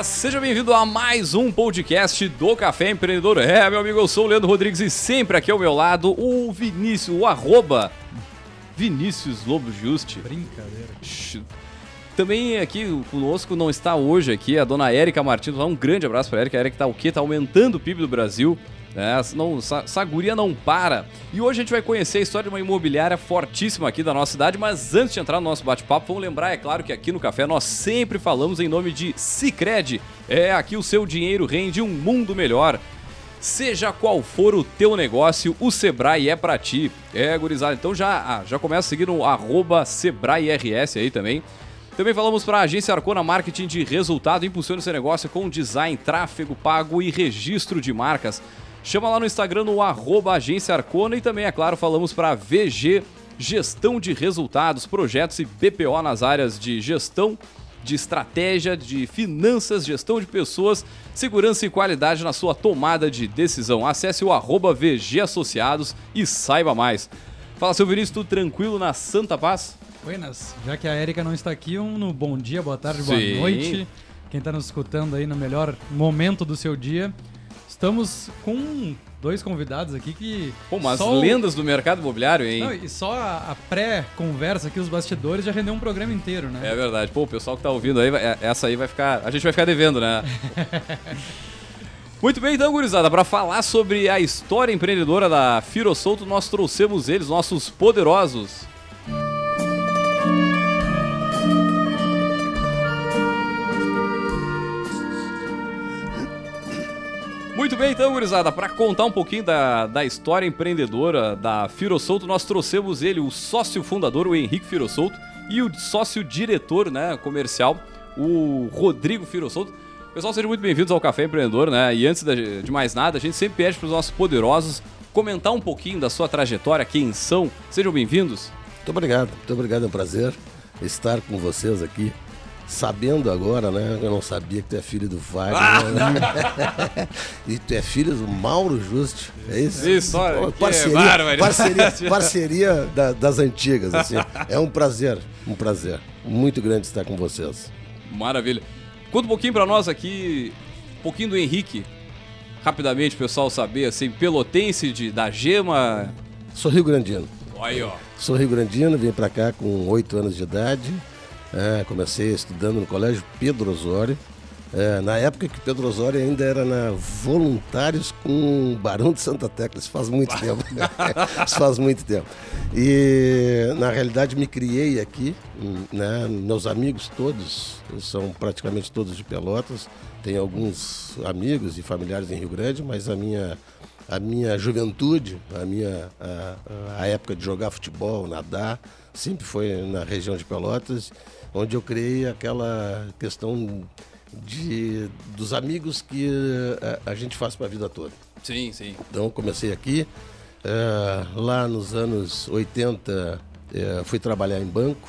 Olá, seja bem-vindo a mais um podcast do Café Empreendedor. É, meu amigo, eu sou o Leandro Rodrigues e sempre aqui ao meu lado o Vinícius, o arroba Vinícius Lobo Juste. Brincadeira. Também aqui conosco não está hoje aqui a dona Érica Martins. Um grande abraço para a Érica. A Érica tá o quê? Tá aumentando o PIB do Brasil. É, não, essa, guria não para. E hoje a gente vai conhecer a história de uma imobiliária fortíssima aqui da nossa cidade. Mas antes de entrar no nosso bate-papo, vamos lembrar, é claro, que aqui no Café nós sempre falamos em nome de Cicred. É, aqui o seu dinheiro rende um mundo melhor. Seja qual for o teu negócio, o Sebrae é pra ti. É, gurizada. Então já, ah, já começa a seguir no arroba SebraeRS aí também. Também falamos para a agência Arcona Marketing de resultado. Impulsione seu negócio com design, tráfego pago e registro de marcas. Chama lá no Instagram no arroba agência Arcona e também, é claro, falamos para VG Gestão de Resultados, Projetos e BPO nas áreas de gestão, de estratégia, de finanças, gestão de pessoas, segurança e qualidade na sua tomada de decisão. Acesse o arroba VG Associados e saiba mais. Fala, seu Vinícius, tudo tranquilo na Santa Paz? Buenas, já que a Erika não está aqui, um no bom dia, boa tarde, Sim. boa noite. Quem está nos escutando aí no melhor momento do seu dia. Estamos com dois convidados aqui que. Pô, umas só o- lendas do mercado imobiliário, hein? Não, e só a, a pré-conversa aqui, os bastidores, já rendeu um programa inteiro, né? É verdade. Pô, o pessoal que tá ouvindo aí, é- essa aí vai ficar. A gente vai ficar devendo, né? Muito bem, então, gurizada, para falar sobre a história empreendedora da Firo Solto, nós trouxemos eles, nossos poderosos. Muito bem, então, gurizada, para contar um pouquinho da, da história empreendedora da Firossolto, nós trouxemos ele, o sócio fundador, o Henrique Firossolto, e o sócio diretor né, comercial, o Rodrigo Firossolto. Pessoal, sejam muito bem-vindos ao Café Empreendedor, né? E antes de mais nada, a gente sempre pede para os nossos poderosos comentar um pouquinho da sua trajetória, quem são. Sejam bem-vindos. Muito obrigado, muito obrigado, é um prazer estar com vocês aqui. Sabendo agora, né? Eu não sabia que tu é filho do Wagner. né? e tu é filho do Mauro Juste. É isso? Isso, olha, Pô, parceria, bárbaro. parceria, parceria da- das antigas, assim. É um prazer, um prazer muito grande estar com vocês. Maravilha. Conta um pouquinho para nós aqui, um pouquinho do Henrique. Rapidamente, o pessoal saber, assim, pelotense de, da Gema. Sou Rio Grandino. Olha aí, ó. Sou Rio Grandino, vim para cá com oito anos de idade. É, comecei estudando no colégio Pedro Osório. É, na época que Pedro Osório ainda era na Voluntários com Barão de Santa Tecla. Isso faz muito tempo. Isso faz muito tempo. E na realidade me criei aqui. Né? Meus amigos todos são praticamente todos de Pelotas. Tenho alguns amigos e familiares em Rio Grande, mas a minha a minha juventude, a minha a, a época de jogar futebol, nadar, sempre foi na região de Pelotas, onde eu criei aquela questão de dos amigos que a, a gente faz para a vida toda. Sim, sim. Então comecei aqui, eh, lá nos anos 80 eh, fui trabalhar em banco,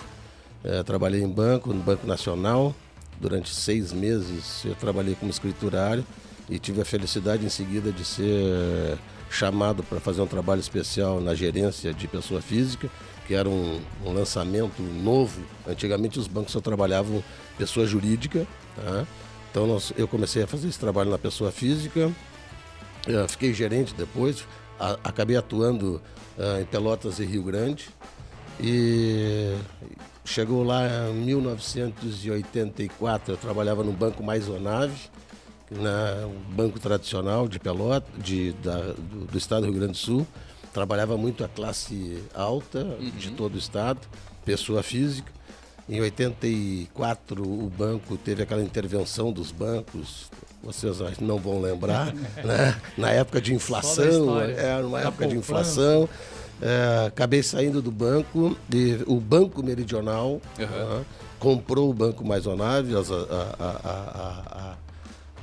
eh, trabalhei em banco, no Banco Nacional, durante seis meses eu trabalhei como escriturário e tive a felicidade em seguida de ser chamado para fazer um trabalho especial na gerência de pessoa física, que era um, um lançamento novo. Antigamente os bancos só trabalhavam pessoa jurídica, tá? então nós, eu comecei a fazer esse trabalho na pessoa física, eu fiquei gerente depois, a- acabei atuando ah, em Pelotas e Rio Grande. E chegou lá em 1984, eu trabalhava no Banco Maisonave, na, um banco tradicional de Pelotas, de, da- do, do estado do Rio Grande do Sul. Trabalhava muito a classe alta de todo o estado, pessoa física. Em 84, o banco teve aquela intervenção dos bancos, vocês não vão lembrar, né? na época de inflação, era uma Da época de inflação. É, acabei saindo do banco, o Banco Meridional Uhum. né, comprou o Banco Maisonave, a- a-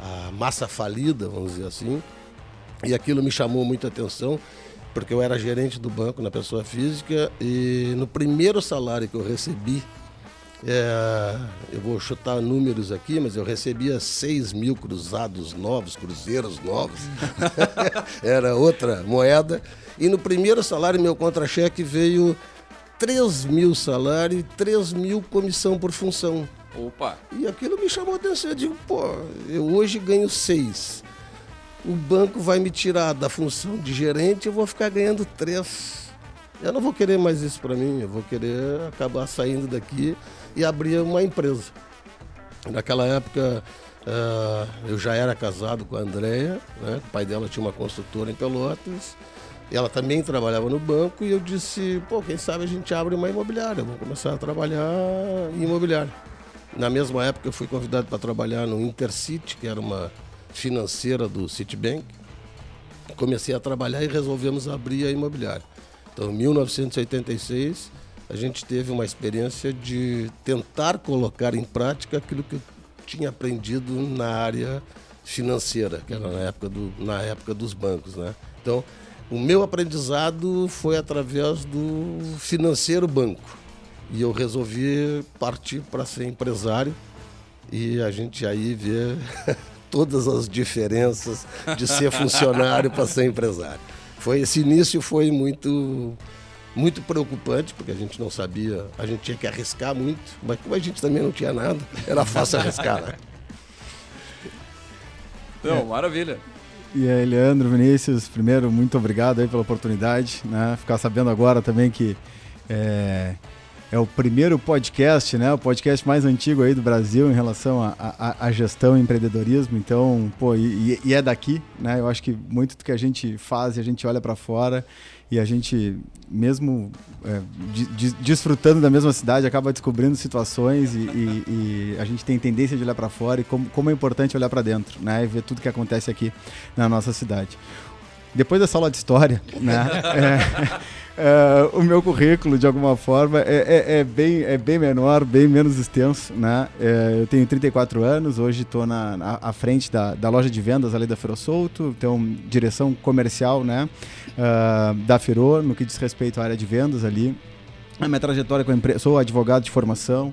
a- a massa falida, vamos dizer assim, e aquilo me chamou muita atenção, porque eu era gerente do banco na pessoa física e no primeiro salário que eu recebi, é, eu vou chutar números aqui, mas eu recebia 6 mil cruzados novos, cruzeiros novos. Era outra moeda. E no primeiro salário, meu contra-cheque veio 3 mil salário e 3 mil comissão por função. Opa! E aquilo me chamou a atenção. Eu digo, pô, eu hoje ganho seis. O banco vai me tirar da função de gerente, eu vou ficar ganhando três. Eu não vou querer mais isso para mim, eu vou querer acabar saindo daqui e abrir uma empresa. Naquela época, uh, eu já era casado com a Andrea, né? o pai dela tinha uma construtora em Pelotas, e ela também trabalhava no banco, e eu disse, pô, quem sabe a gente abre uma imobiliária, vamos começar a trabalhar em imobiliária. Na mesma época, eu fui convidado para trabalhar no Intercity, que era uma financeira do Citibank. Comecei a trabalhar e resolvemos abrir a imobiliária. Então, em 1986, a gente teve uma experiência de tentar colocar em prática aquilo que eu tinha aprendido na área financeira, que era na época, do, na época dos bancos. Né? Então, o meu aprendizado foi através do financeiro banco. E eu resolvi partir para ser empresário e a gente aí vê todas as diferenças de ser funcionário para ser empresário. Foi esse início foi muito muito preocupante, porque a gente não sabia, a gente tinha que arriscar muito, mas como a gente também não tinha nada, era fácil arriscar, né? Não, é. maravilha. E aí, Leandro, Vinícius, primeiro, muito obrigado aí pela oportunidade, né? Ficar sabendo agora também que é, é o primeiro podcast, né? O podcast mais antigo aí do Brasil em relação à gestão e empreendedorismo. Então, pô, e, e, é daqui, né? Eu acho que muito do que a gente faz a gente olha para fora e a gente, mesmo é, de, desfrutando da mesma cidade, acaba descobrindo situações e, e, e a gente tem tendência de olhar para fora e como, como é importante olhar para dentro, né? E ver tudo que acontece aqui na nossa cidade. Depois dessa aula de história, né? É, é, o meu currículo, de alguma forma, é, é, é, bem, é bem menor, bem menos extenso, né? É, eu tenho 34 anos, hoje estou na, na à frente da, da loja de vendas ali da Feiro Solto, tenho direção comercial, né? Uh, da Feiro, no que diz respeito à área de vendas ali. A minha trajetória com a empresa, sou advogado de formação,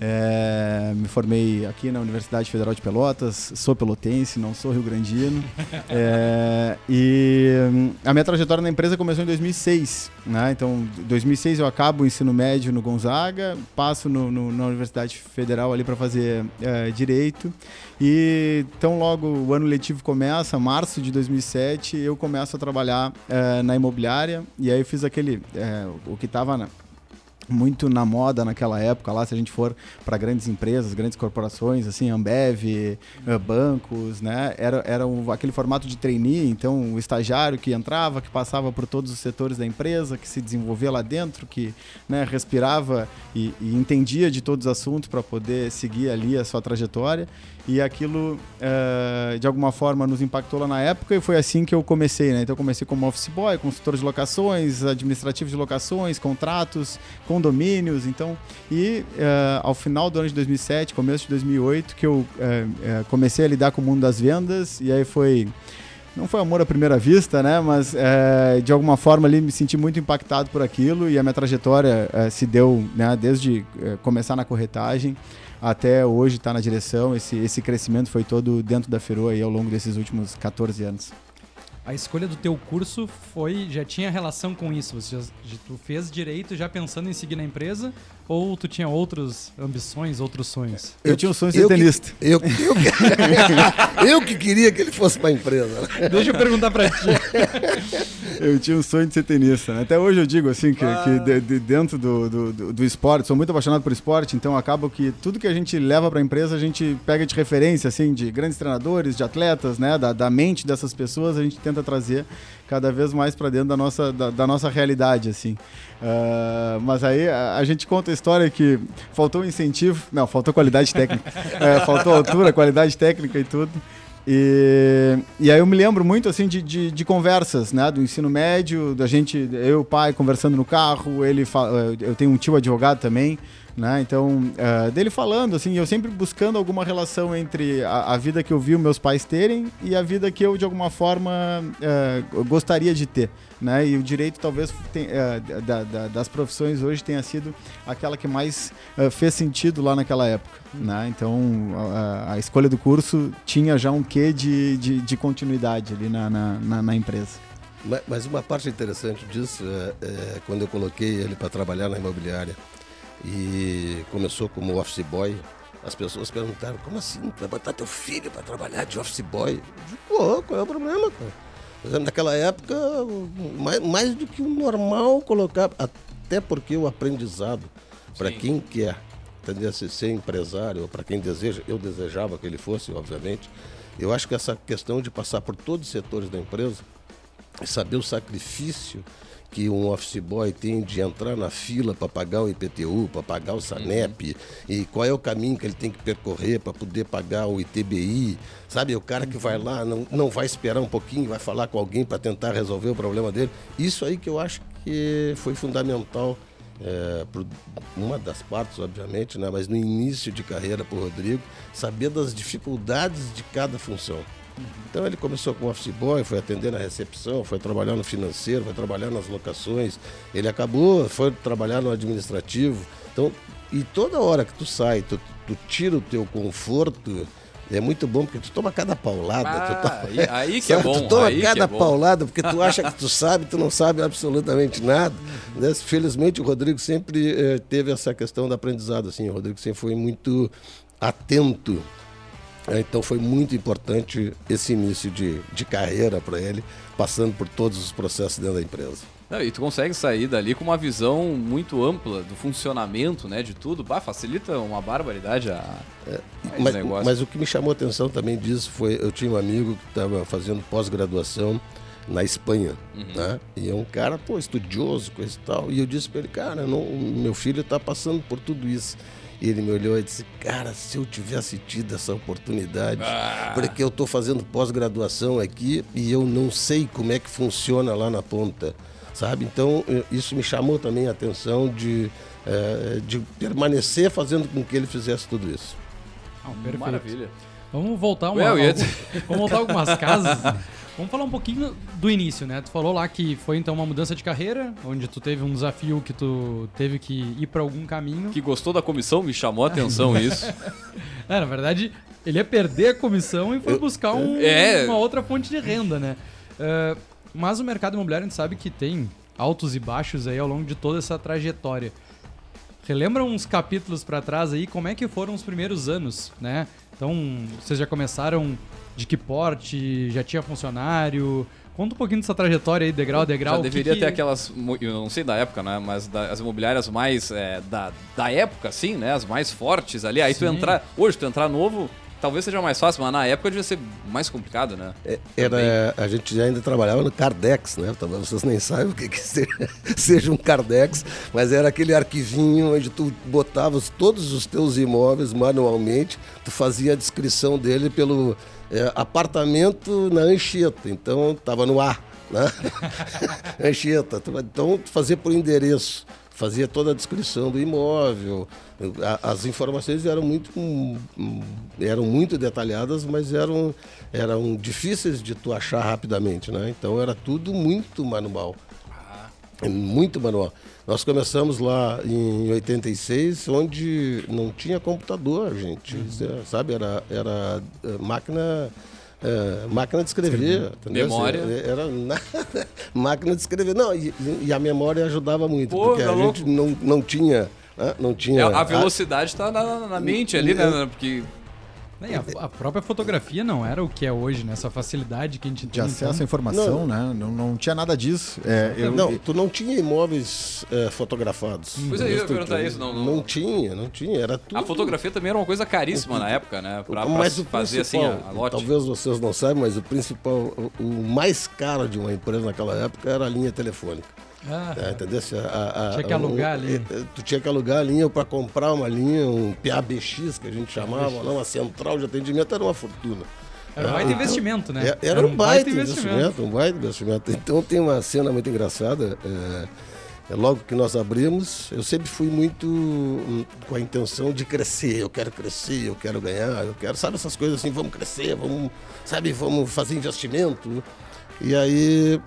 é, me formei aqui na Universidade Federal de Pelotas, sou pelotense, não sou rio-grandino. é, e hum, a minha trajetória na empresa começou em 2006. Né? Então, em 2006 eu acabo o ensino médio no Gonzaga, passo no, no, na Universidade Federal ali para fazer é, Direito. E então logo o ano letivo começa, março de 2007, eu começo a trabalhar é, na imobiliária. E aí eu fiz aquele, é, o que estava muito na moda naquela época lá, se a gente for para grandes empresas, grandes corporações, assim, Ambev, eh, bancos, né? Era, era um, aquele formato de trainee, então o estagiário que entrava, que passava por todos os setores da empresa, que se desenvolvia lá dentro, que né, respirava e, e entendia de todos os assuntos para poder seguir ali a sua trajetória e aquilo uh, de alguma forma nos impactou lá na época e foi assim que eu comecei, né? Então eu comecei como office boy, consultor de locações, administrativo de locações, contratos, condomínios, então e uh, ao final do ano de 2007, começo de 2008 que eu uh, comecei a lidar com o mundo das vendas e aí foi não foi amor à primeira vista, né? Mas de alguma forma ali me senti muito impactado por aquilo e a minha trajetória se deu, né? Desde começar na corretagem até hoje está na direção. Esse, esse crescimento foi todo dentro da Feroa aí ao longo desses últimos 14 anos. A escolha do teu curso foi já tinha relação com isso? Você já, tu fez direito já pensando em seguir na empresa ou tu tinha outras ambições, outros sonhos? Eu, eu tinha um sonho de ser tenista. Eu, eu, eu, eu, que queria que ele fosse para a empresa. Né? Deixa eu perguntar para ti. eu tinha um sonho de ser tenista. Né? Até hoje eu digo assim que, ah. que de, de dentro do, do, do, esporte, sou muito apaixonado por esporte, então acaba que tudo que a gente leva para a empresa a gente pega de referência assim de grandes treinadores, de atletas, né, da, da mente dessas pessoas, a gente tenta trazer cada vez mais para dentro da nossa, da, da, nossa realidade, assim. Uh, mas aí a, a, gente conta a história que faltou incentivo, não, faltou qualidade técnica, é, faltou altura, qualidade técnica e tudo. E, e aí eu me lembro muito assim de, de, de, conversas, né, do ensino médio, da gente, eu pai conversando no carro, ele eu tenho um tio advogado também, né? Então, uh, dele falando, assim, eu sempre buscando alguma relação entre a, a, vida que eu vi os meus pais terem e a vida que eu, de alguma forma, uh, gostaria de ter, né? E o direito, talvez, tem, uh, da, da, das profissões hoje tenha sido aquela que mais fez sentido lá naquela época, né? Então, a, a, escolha do curso tinha já um quê de, de, de continuidade ali na, na, na, na empresa. Mas uma parte interessante disso é, é quando eu coloquei ele para trabalhar na imobiliária e começou como office boy. as pessoas perguntaram, como assim? Vai botar teu filho para trabalhar de office boy? Eu digo, Pô, qual é o problema, cara? Naquela época, mais, mais do que o normal colocar, até porque o aprendizado, para quem quer entendeu? Se ser empresário, ou para quem deseja, eu desejava que ele fosse, obviamente, eu acho que essa questão de passar por todos os setores da empresa, e saber o sacrifício que um office boy tem de entrar na fila para pagar o IPTU, para pagar o SANEP, e qual é o caminho que ele tem que percorrer para poder pagar o ITBI, sabe? O cara que vai lá, não, não vai esperar um pouquinho, vai falar com alguém para tentar resolver o problema dele. Isso aí que eu acho que foi fundamental é, uma das partes, obviamente, né? mas no início de carreira para o Rodrigo, saber das dificuldades de cada função. Então ele começou como office boy, foi atender na recepção, foi trabalhar no financeiro, foi trabalhar nas locações. Ele acabou, foi trabalhar no administrativo. Então, e toda hora que tu sai, tu, tu tira o teu conforto, é muito bom porque tu toma cada paulada. tu Ah, toma- aí, aí que é bom. Tu toma que cada é paulada porque tu acha que tu sabe, tu não sabe absolutamente nada. né? Felizmente o Rodrigo sempre eh, teve essa questão do aprendizado. Assim, o Rodrigo sempre foi muito atento. É, Então foi muito importante esse início de, de carreira para ele, passando por todos os processos dentro da empresa. Não, e tu consegue sair dali com uma visão muito ampla do funcionamento, né, de tudo. Bah, facilita uma barbaridade a, a esse Mas, negócio. mas o que me chamou a atenção também disso foi, eu tinha um amigo que estava fazendo pós-graduação na Espanha, né? E é um cara, pô, estudioso, coisa e tal. E eu disse para ele, cara, não, meu filho está passando por tudo isso. E ele me olhou e disse, cara, se eu tivesse tido essa oportunidade, Ah. porque eu estou fazendo pós-graduação aqui e eu não sei como é que funciona lá na ponta, sabe? Então, isso me chamou também a atenção de, eh, de permanecer fazendo com que ele fizesse tudo isso. Ah. Maravilha. Vamos voltar uma, ia algum- vamos voltar algumas casas. Vamos falar um pouquinho do início, né? Tu falou lá que foi então uma mudança de carreira, onde tu teve um desafio que tu teve que ir pra algum caminho. Que gostou da comissão, me chamou a atenção isso. É, na verdade, ele ia perder a comissão e foi buscar um- É. uma outra fonte de renda, né? É, mas o mercado imobiliário a gente sabe que tem altos e baixos aí ao longo de toda essa trajetória. Relembra uns capítulos pra trás aí, como é que foram os primeiros anos, né? Então, vocês já começaram de que porte? Já tinha funcionário? Conta um pouquinho dessa trajetória aí, degrau a degrau. Já que deveria que- ter aquelas, eu não sei da época, né? Mas da- as imobiliárias mais é, da, da época, assim, né? As mais fortes ali. Aí tu Sim. entrar, hoje tu entrar novo, talvez seja mais fácil, mas na época devia ser mais complicado, né? É, Era, a gente ainda trabalhava no Cardex, né? Talvez vocês nem saibam o que, que seja, seja um Cardex, mas era aquele arquivinho onde tu botavas todos os teus imóveis manualmente, tu fazia a descrição dele pelo é, apartamento na Anchieta, então estava no A, né? Anchieta, então fazia por endereço, fazia toda a descrição do imóvel, as informações eram muito hum, hum, eram muito detalhadas, mas eram eram difíceis de tu achar rapidamente, né? Então era tudo muito manual. Muito manual. Nós começamos lá em 86, onde não tinha computador, gente. Isso é, Sabe, era, era eh, máquina. eh, máquina de escrever, entendeu? Memória. Era nada. máquina de escrever. Não, e, e a memória ajudava muito, Pô, porque tá a louco. gente não, não tinha. né, Não tinha É, a velocidade tá na, na mente ali, né? Porque Nem, a, a própria fotografia não era o que é hoje, né? Essa facilidade que a gente De tem. acesso à informação, né? Não, não tinha nada disso. É, eu, Não, tu não tinha imóveis eh, fotografados. Pois é, eu ia perguntar isso, não- não- Não tinha, não tinha. Era tudo. a fotografia também era uma coisa caríssima na época, né? Pra, pra mas o fazer assim a, a lote. talvez vocês não saibam, mas o principal, o, o mais caro de uma empresa naquela época era a linha telefônica. Ah, Tá, entendeu? A- a- Tinha que alugar a linha. eh, Tu tinha que alugar a linha para comprar uma linha, um PABX que a gente chamava, não, uma central de atendimento era uma fortuna. Era um baita investimento, né? É- Era, um baita investimento, um baita investimento. Então tem uma cena muito engraçada. é, é, logo que nós abrimos, eu sempre fui muito hum, com a intenção de crescer. Eu quero crescer, eu quero ganhar, eu quero, sabe essas coisas assim, vamos crescer, vamos, sabe, vamos fazer investimento. E aí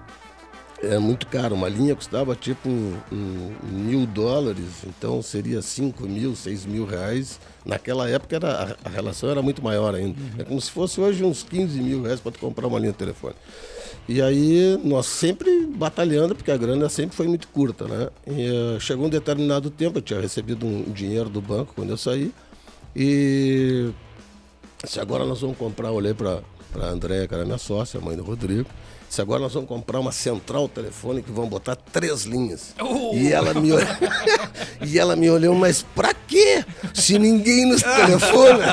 é muito caro. Uma linha custava tipo um, mil dólares, então seria cinco mil, seis mil reais. Naquela época era, a, relação era muito maior ainda. É como se fosse hoje uns 15 mil reais para comprar uma linha de telefone. E aí nós sempre batalhando, porque a grana sempre foi muito curta, né? E, eh, chegou um determinado tempo, eu tinha recebido um dinheiro do banco quando eu saí. E se agora nós vamos comprar, olhei para a Andréia, que era minha sócia, mãe do Rodrigo. Se agora nós vamos comprar uma central telefônica e vamos botar três linhas. E ela me olhou, e ela me olhou, mas pra quê? Se ninguém nos telefona.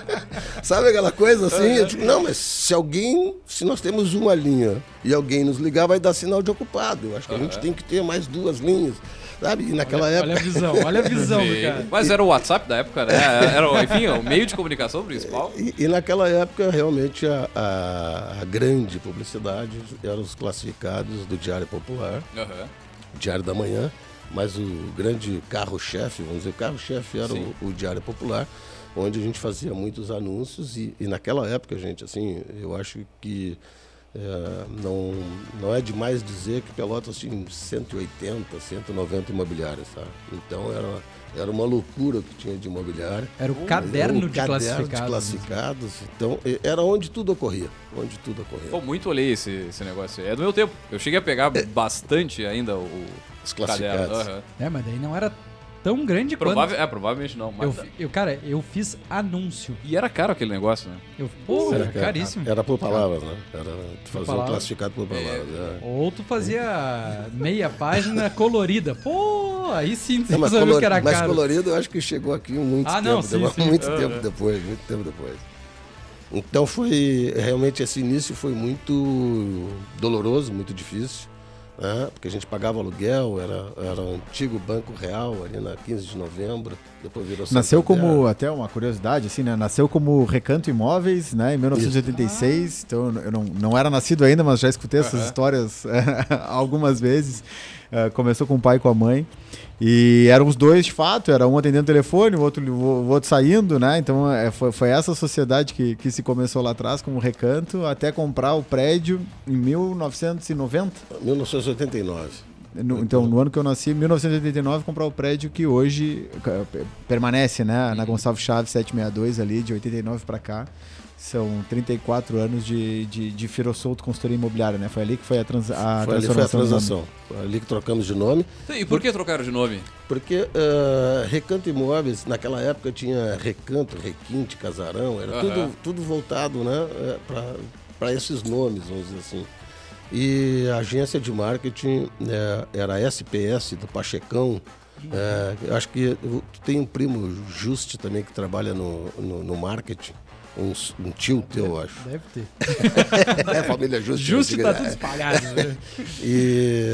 Sabe aquela coisa assim? Eu digo, não, mas se alguém, se nós temos uma linha e alguém nos ligar, vai dar sinal de ocupado. Eu acho que a gente tem que ter mais duas linhas. Sabe? E naquela Olha, época. olha a visão, olha a visão do cara. Mas era o WhatsApp da época, né? Era, enfim, o meio de comunicação principal. E, e naquela época, realmente, a, a- a grande publicidade eram os classificados do Diário Popular, Aham. Diário da Manhã, mas o grande carro-chefe, vamos dizer, o carro-chefe era o, o Diário Popular, onde a gente fazia muitos anúncios e, e naquela época, gente, assim, eu acho que é, não, não é demais dizer que Pelotas tinha 180, 190 imobiliárias, sabe? Então era, era uma loucura o que tinha de imobiliária. Era o Era caderno um de caderno classificados. de classificados. Então, e- era onde tudo ocorria. Onde tudo ocorria. Pô, muito olhei esse, esse negócio aí. É do meu tempo. Eu cheguei a pegar bastante ainda o Os caderno. classificados. Aham. É, mas daí não era tão grande Provável, é, provavelmente não. quanto... Mas... Eu, eu, cara, eu fiz anúncio. E era caro aquele negócio, né? Eu, pô, Era era ca- caríssimo. Era por palavras, né? Era tu fazia um palavras. classificado por palavras. é. Ou tu fazia meia página colorida. Pô, aí sim Não, mas, sabia color- que era mas caro. colorido eu acho que chegou aqui muito Ah, tempo, não, sim, depois, sim. muito Ah, tempo é. depois, muito tempo depois. Então foi realmente esse início foi muito doloroso, muito difícil, né? porque a gente pagava aluguel, era, era o antigo Banco Real ali na 15 de novembro, depois virou Nasceu Santander. como, até uma curiosidade, assim, né? Nasceu como Recanto Imóveis, né? Em 1986. Então eu não, não era nascido ainda, mas já escutei essas Aham. histórias algumas vezes. Eh, começou com o pai e com a mãe. E eram os dois, de fato, era um atendendo o telefone, o outro, o outro saindo, né? Então eh, foi, foi essa sociedade que, que se começou lá atrás como recanto, até comprar o prédio em 1990. 1989. No- então, no ano que eu nasci, em 1989, comprar o prédio que hoje pe- permanece, né? Na Gonçalves Chaves 762 ali, de 89 para cá. São 34 anos de, de, de Firossolto Consultoria Imobiliária, né? Foi ali que foi a, trans, a foi ali foi a transação. Foi ali que trocamos de nome. E por que trocaram de nome? Porque eh, Recanto Imóveis, naquela época tinha recanto, requinte, casarão, era Aham. tudo, tudo voltado né, para esses nomes, vamos dizer assim. E a agência de marketing eh, era a SPS do Pachecão. Eu acho que tem um primo Juste também que trabalha no, no, no marketing. Um, um tio teu, eu acho. Deve ter. É a família Juste. Justo antiga, tá tudo é. espalhado. né? E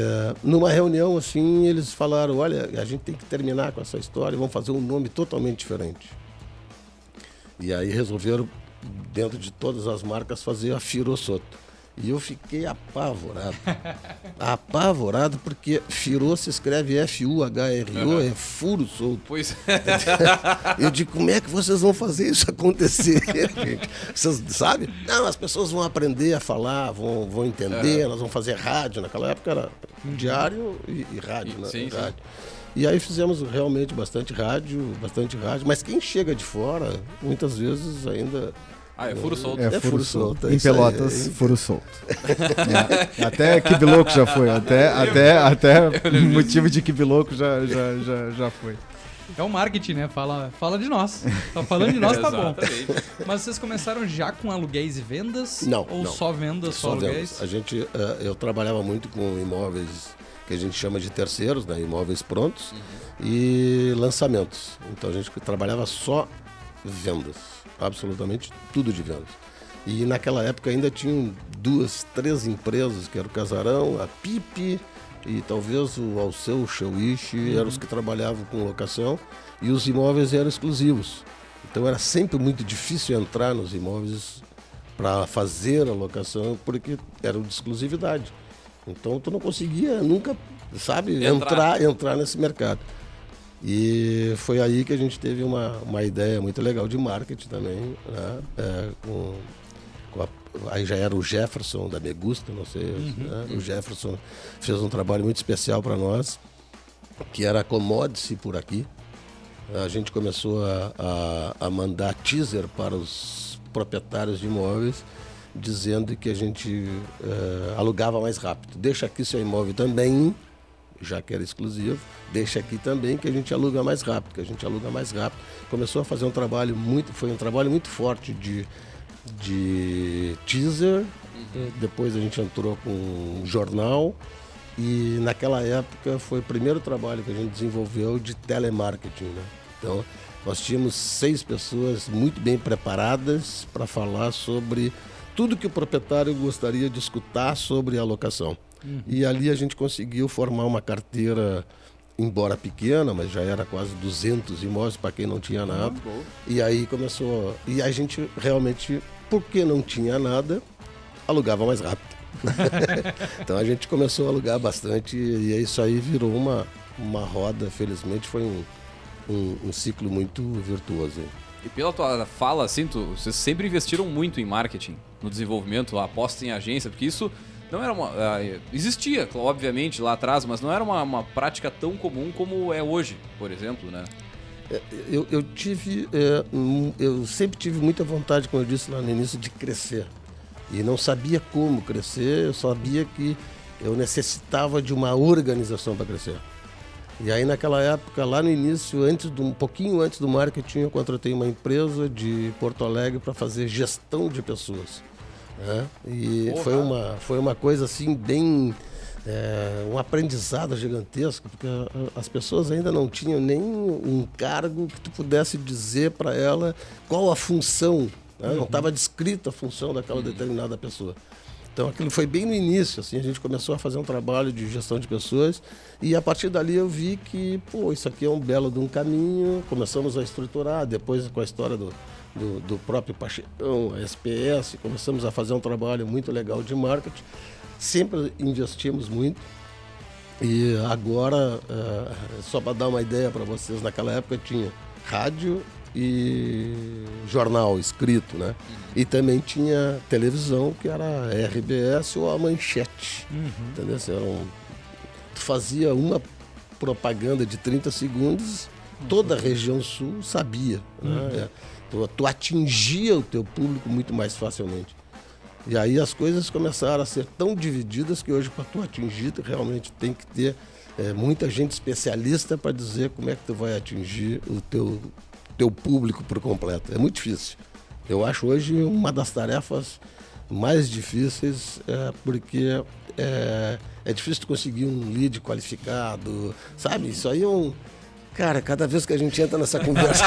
numa reunião assim, eles falaram: olha, a gente tem que terminar com essa história, vamos fazer um nome totalmente diferente. E aí resolveram, dentro de todas as marcas, fazer a Firosoto. E eu fiquei apavorado. apavorado porque Firo se escreve F-U-H-R-O, é furo solto. Pois Eu digo, como é que vocês vão fazer isso acontecer, gente? Vocês sabem? Não, as pessoas vão aprender a falar, vão, vão entender, elas vão fazer rádio. Naquela época era diário e, e rádio, né? Sim, sim. rádio. E aí fizemos realmente bastante rádio, bastante rádio. Mas quem chega de fora, muitas vezes ainda... Ah, é furo solto. É, É furo, furo solto. solto, é Em aí, Pelotas, é. furo solto. É, Até Kibiloco já foi. Até, até, até motivo de Kibiloco já, já, já, já foi. É o marketing, né? Fala, fala de nós. Tá falando de nós, tá bom. Mas vocês começaram já com aluguéis e vendas? Não, Ou não. só vendas, só, Só aluguéis? vendas. A gente, eh, eu trabalhava muito com imóveis que a gente chama de terceiros, né? imóveis prontos e lançamentos. Então a gente trabalhava só vendas, absolutamente tudo de vendas. E naquela época ainda tinham duas, três empresas, que era o Casarão, a Pipe e talvez o Alceu, o Showish, eram os que trabalhavam com locação e os imóveis eram exclusivos. Então era sempre muito difícil entrar nos imóveis para fazer a locação porque era de exclusividade. Então tu não conseguia nunca, sabe, Entrar. entrar, entrar nesse mercado. E foi aí que a gente teve uma, uma ideia muito legal de marketing também, né? É, com, com a- aí já era o Jefferson da Megusta, não sei, né? o Jefferson fez um trabalho muito especial para nós, que era acomode-se por aqui. A gente começou a, a, a mandar teaser para os proprietários de imóveis, dizendo que a gente eh, alugava mais rápido. Deixa aqui seu imóvel também, já que era exclusivo, deixa aqui também que a gente aluga mais rápido, que a gente aluga mais rápido. Começou a fazer um trabalho muito, foi um trabalho muito forte de, de teaser, depois a gente entrou com um jornal e naquela época foi o primeiro trabalho que a gente desenvolveu de telemarketing. Né? Então, nós tínhamos seis pessoas muito bem preparadas para falar sobre tudo que o proprietário gostaria de escutar sobre a locação. Uhum. E ali a gente conseguiu formar uma carteira, embora pequena, mas já era quase 200 imóveis para quem não tinha nada. Uhum. E aí começou. E a gente realmente, porque não tinha nada, alugava mais rápido. então a gente começou a alugar bastante e isso aí virou uma, uma roda, felizmente foi um, um, um ciclo muito virtuoso. E pela tua fala, assim, tu, vocês sempre investiram muito em marketing, no desenvolvimento, a aposta em agência, porque isso não era uma. Uh, existia, obviamente, lá atrás, mas não era uma, uma, prática tão comum como é hoje, por exemplo, né? É, eu, eu tive. É, eu sempre tive muita vontade, como eu disse lá no início, de crescer. E não sabia como crescer, eu sabia que eu necessitava de uma organização para crescer. E aí naquela época, lá no início, antes do, um pouquinho antes do marketing, eu contratei uma empresa de Porto Alegre para fazer gestão de pessoas. Né? E Porra. foi uma, foi uma coisa assim bem. É, um aprendizado gigantesco, porque as pessoas ainda não tinham nem um cargo que tu pudesse dizer para ela qual a função né? Não estava descrita a função daquela uhum. determinada pessoa. Então aquilo foi bem no início, assim, a gente começou a fazer um trabalho de gestão de pessoas e a partir dali eu vi que, pô, isso aqui é um belo de um caminho, começamos a estruturar, depois com a história do, do, do próprio a SPS, começamos a fazer um trabalho muito legal de marketing, sempre investimos muito e agora, é, só para dar uma ideia para vocês, naquela época tinha rádio e jornal escrito, né? E também tinha televisão, que era a RBS ou a Manchete, uhum. entendeu? Assim, um, tu fazia uma propaganda de 30 segundos, toda a região sul sabia, né? uhum. né? Tu, tu atingia o teu público muito mais facilmente. E aí as coisas começaram a ser tão divididas que hoje para tu atingir tu realmente tem que ter é, muita gente especialista para dizer como é que tu vai atingir o teu teu público por completo. É muito difícil. Eu acho hoje uma das tarefas mais difíceis é, porque é, é difícil conseguir um lead qualificado, sabe? Isso aí é um. Cara, cada vez que a gente entra nessa conversa,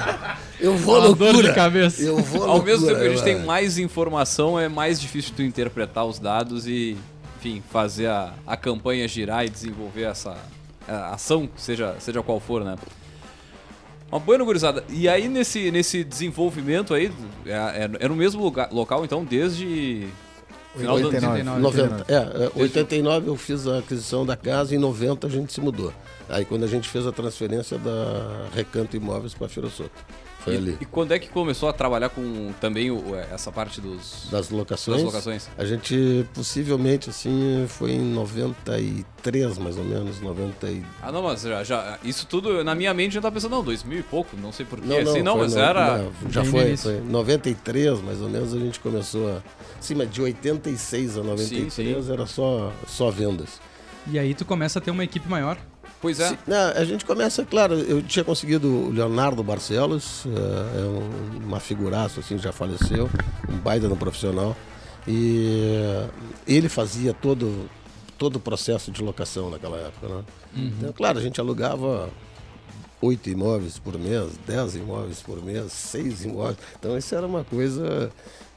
eu vou Uma loucura. Dor de cabeça. Eu vou Ao mesmo tempo que a gente tem mais informação, é mais difícil tu interpretar os dados e, enfim, fazer a, a campanha girar e desenvolver essa ação, seja, seja qual for, né? Uma boa gurizada. E aí, nesse, nesse desenvolvimento aí, é, é, é no mesmo lugar, local, então, desde... Final 89. 90, é, 89 eu fiz a aquisição da casa e em 90 a gente se mudou. Aí quando a gente fez a transferência da Recanto Imóveis para Feira Soto. Foi e, ali. E quando é que começou a trabalhar com também o, é, essa parte dos das locações? das locações? A gente possivelmente assim foi em 93 mais ou menos, 90 e... Ah, não, mas já, já isso tudo na minha mente já tá pensando, não, 2000 e pouco, não sei porquê. Não, não, assim, não, mas no, era não, já foi, foi 93 mais ou menos a gente começou a sim, mas de 86 a 93 sim, sim. era só só vendas. E aí tu começa a ter uma equipe maior? Pois é. Se, não, a gente começa, claro, eu tinha conseguido o Leonardo Barcelos, é, é um, uma figuraça, assim, já faleceu, um baita no profissional. E ele fazia todo, todo o processo de locação naquela época, né? Uhum. Então, claro, a gente alugava oito imóveis por mês, dez imóveis por mês, seis imóveis. Então isso era uma coisa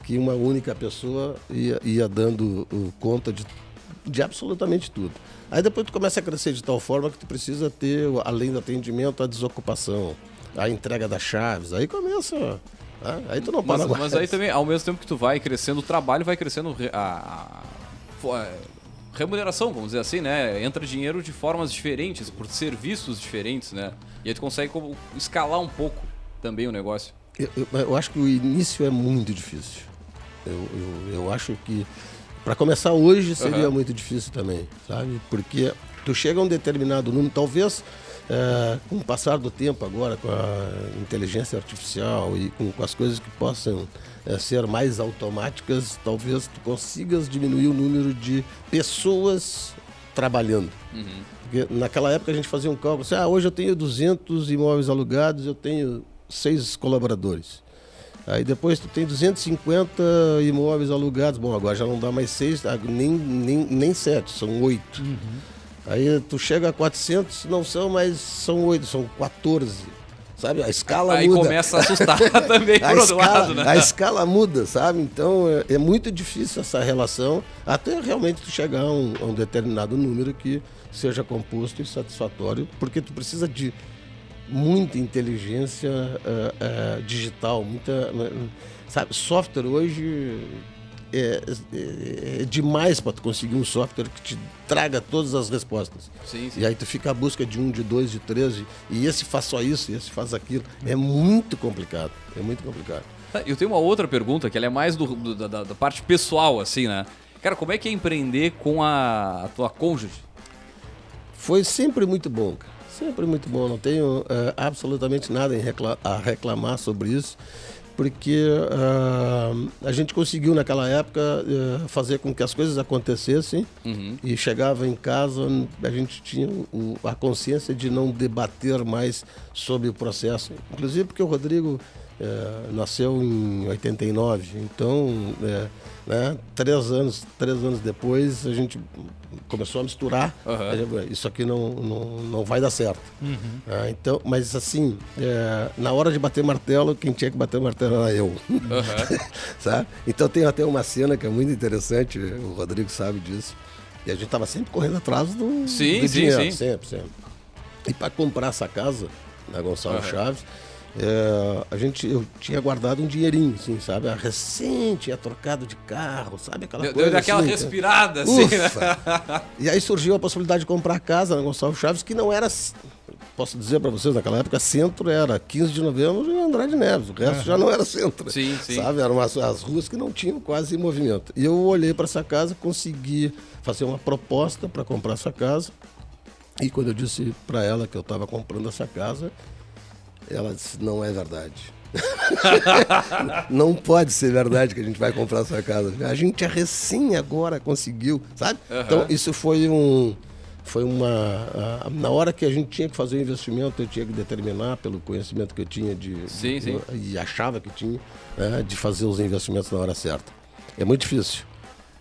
que uma única pessoa ia, ia dando conta de, de absolutamente tudo. Aí depois tu começa a crescer de tal forma que tu precisa ter, além do atendimento, a desocupação, a entrega das chaves. Aí começa. Né? Aí tu não para mas, mas aí também, ao mesmo tempo que tu vai crescendo, o trabalho vai crescendo a, a, a remuneração, vamos dizer assim, né? Entra dinheiro de formas diferentes, por serviços diferentes, né? E aí tu consegue escalar um pouco também o negócio. Eu, eu, eu acho que o início é muito difícil. Eu, eu, eu acho que para começar hoje seria uhum. muito difícil também, sabe? Porque tu chega a um determinado número, talvez é, com o passar do tempo agora, com a inteligência artificial e com, com as coisas que possam é, ser mais automáticas, talvez tu consigas diminuir o número de pessoas trabalhando. Porque naquela época a gente fazia um cálculo, assim, ah, hoje eu tenho 200 imóveis alugados, eu tenho seis colaboradores. Aí depois tu tem 250 imóveis alugados, bom, agora já não dá mais seis, ah, nem, nem, nem sete, são oito. Aí tu chega a 400, não são mais, são oito, são 14. Sabe, a escala Aí muda. começa a assustar também a por outro escala, lado, né? A escala muda, sabe? Então é, é muito difícil essa relação, até realmente tu chegar a um, a um determinado número que seja composto e satisfatório, porque tu precisa de muita inteligência eh, eh, digital, muita. eh, Sabe, software hoje é, é- é demais para tu conseguir um software que te traga todas as respostas. Sim, sim. E aí tu fica à busca de um, de dois, de três, e- e esse faz só isso, e esse faz aquilo. É muito complicado. É muito complicado. Tá, Eu tenho uma outra pergunta, que ela é mais do, do- da, da- da parte pessoal, assim, né? Cara, como é que é empreender com a, a tua cônjuge? Foi sempre muito bom, cara. Sempre muito bom. Não tenho eh, absolutamente nada recla- a reclamar sobre isso, porque ah, a gente conseguiu naquela época eh, fazer com que as coisas acontecessem Uhum. e chegava em casa, a gente tinha o- a consciência de não debater mais sobre o processo. Inclusive porque o Rodrigo eh, nasceu em 89, então, eh, né, três, anos, três anos depois, a gente começou a misturar. Gente, Isso aqui não, não, não vai dar certo. Ah, então, mas assim, eh, na hora de bater martelo, quem tinha que bater martelo era eu. Aham. sabe? Então tem até uma cena que é muito interessante, o Rodrigo sabe disso. E a gente tava sempre correndo atrás do, Sim, do sim, dinheiro, sim. sempre, sempre. E para comprar essa casa, na Gonçalves Aham. Chaves, é, a gente, eu tinha guardado um dinheirinho, assim, sabe? A recente, tinha trocado de carro, sabe? Aquela Deu, coisa deu aquela assim, respirada, assim, né? Ufa! E aí surgiu a possibilidade de comprar a casa na Gonçalves Chaves, que não era, posso dizer para vocês, naquela época, centro era 15 de novembro e Andrade Neves. O resto já não era centro. Sim, sim. Sabe? Eram as, as ruas que não tinham quase movimento. E eu olhei para essa casa, consegui fazer uma proposta para comprar essa casa. E quando eu disse para ela que eu estava comprando essa casa, ela disse: não é verdade. não pode ser verdade que a gente vai comprar essa casa. A gente é recém agora conseguiu, sabe? Então isso foi um foi uma ah, na hora que a gente tinha que fazer o investimento eu tinha que determinar pelo conhecimento que eu tinha de Sim, sim. e achava que tinha né, de fazer os investimentos na hora certa. É muito difícil.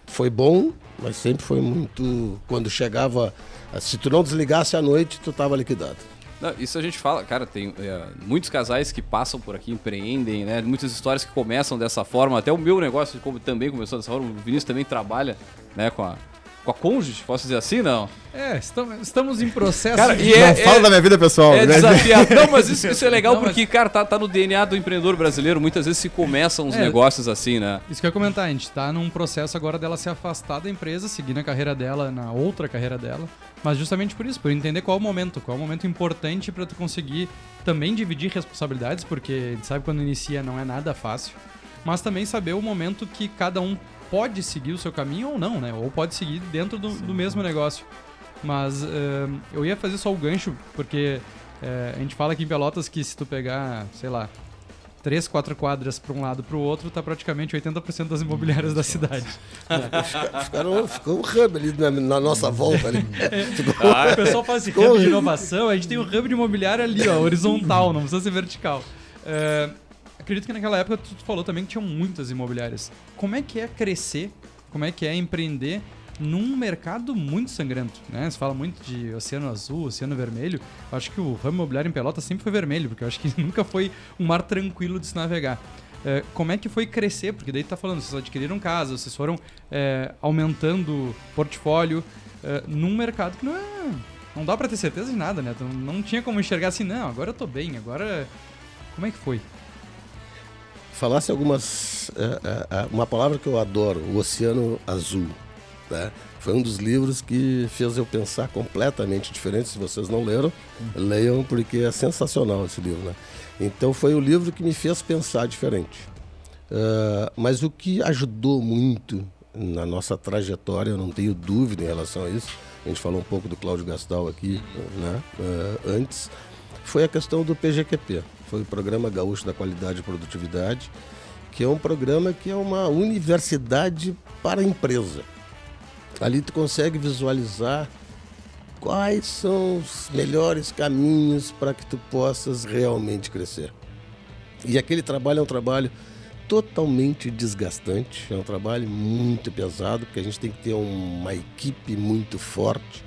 Foi bom, mas sempre foi muito quando chegava se tu não desligasse à noite tu estava liquidado. Não, isso a gente fala, cara, tem é, muitos casais que passam por aqui, empreendem, né? Muitas histórias que começam dessa forma. Até o meu negócio como também começou dessa forma. O Vinícius também trabalha, né, com a, com a cônjuge, posso dizer assim, não? É, estamos, estamos em processo. Cara, de- e é- Não fala da minha vida pessoal. É né? desafiador. Não, mas isso, isso é legal Não, mas- porque, cara, tá, tá no DNA do empreendedor brasileiro. Muitas vezes se começam uns É. negócios assim, né? Isso que eu ia comentar, a gente tá num processo agora dela se afastar da empresa, seguir na carreira dela, na outra carreira dela. Mas justamente por isso, por entender qual é o momento, qual é o momento importante pra tu conseguir também dividir responsabilidades, porque a gente sabe quando inicia não é nada fácil. Mas também saber o momento que cada um pode seguir o seu caminho ou não, né? Ou pode seguir dentro do, do mesmo negócio. Mas eh, eu ia fazer só o gancho, porque eh, a gente fala aqui em Pelotas que se tu pegar, sei lá, três, quatro quadras para um lado para o outro, tá praticamente 80% das imobiliárias da cidade. Fica- Ficaram, ficou um hub ali na, na nossa volta ali. Ficou- o pessoal faz esse hub de inovação, a gente tem um hub de imobiliária ali, ó, horizontal, não precisa ser vertical. É, acredito que naquela época tu falou também que tinham muitas imobiliárias. Como é que é crescer, como é que é empreender num mercado muito sangrento, né? Fala muito de oceano azul, oceano vermelho. Eu acho que o ramo imobiliário em Pelotas sempre foi vermelho, porque eu acho que nunca foi um mar tranquilo de se navegar. É, como é que foi crescer? Porque daí tu tá falando, vocês adquiriram casa, vocês foram é, aumentando portfólio é, num mercado que não é. Não dá pra ter certeza de nada, né? Tu não tinha como enxergar assim, não, agora eu tô bem, agora. Como é que foi? Falasse algumas. é, é, é, uma palavra que eu adoro, o Oceano Azul. Né? Foi um dos livros que fez eu pensar completamente diferente. Se vocês não leram, leiam, porque é sensacional esse livro. Né? Então, foi o livro que me fez pensar diferente. Mas o que ajudou muito na nossa trajetória, eu não tenho dúvida em relação a isso, a gente falou um pouco do Cláudio Gastal aqui né, antes, foi a questão do PGQP, foi o Programa Gaúcho da Qualidade e Produtividade, que é um programa que é uma universidade para a empresa. Ali tu consegue visualizar quais são os melhores caminhos para que tu possas realmente crescer. E aquele trabalho é um trabalho totalmente desgastante, é um trabalho muito pesado, porque a gente tem que ter uma equipe muito forte.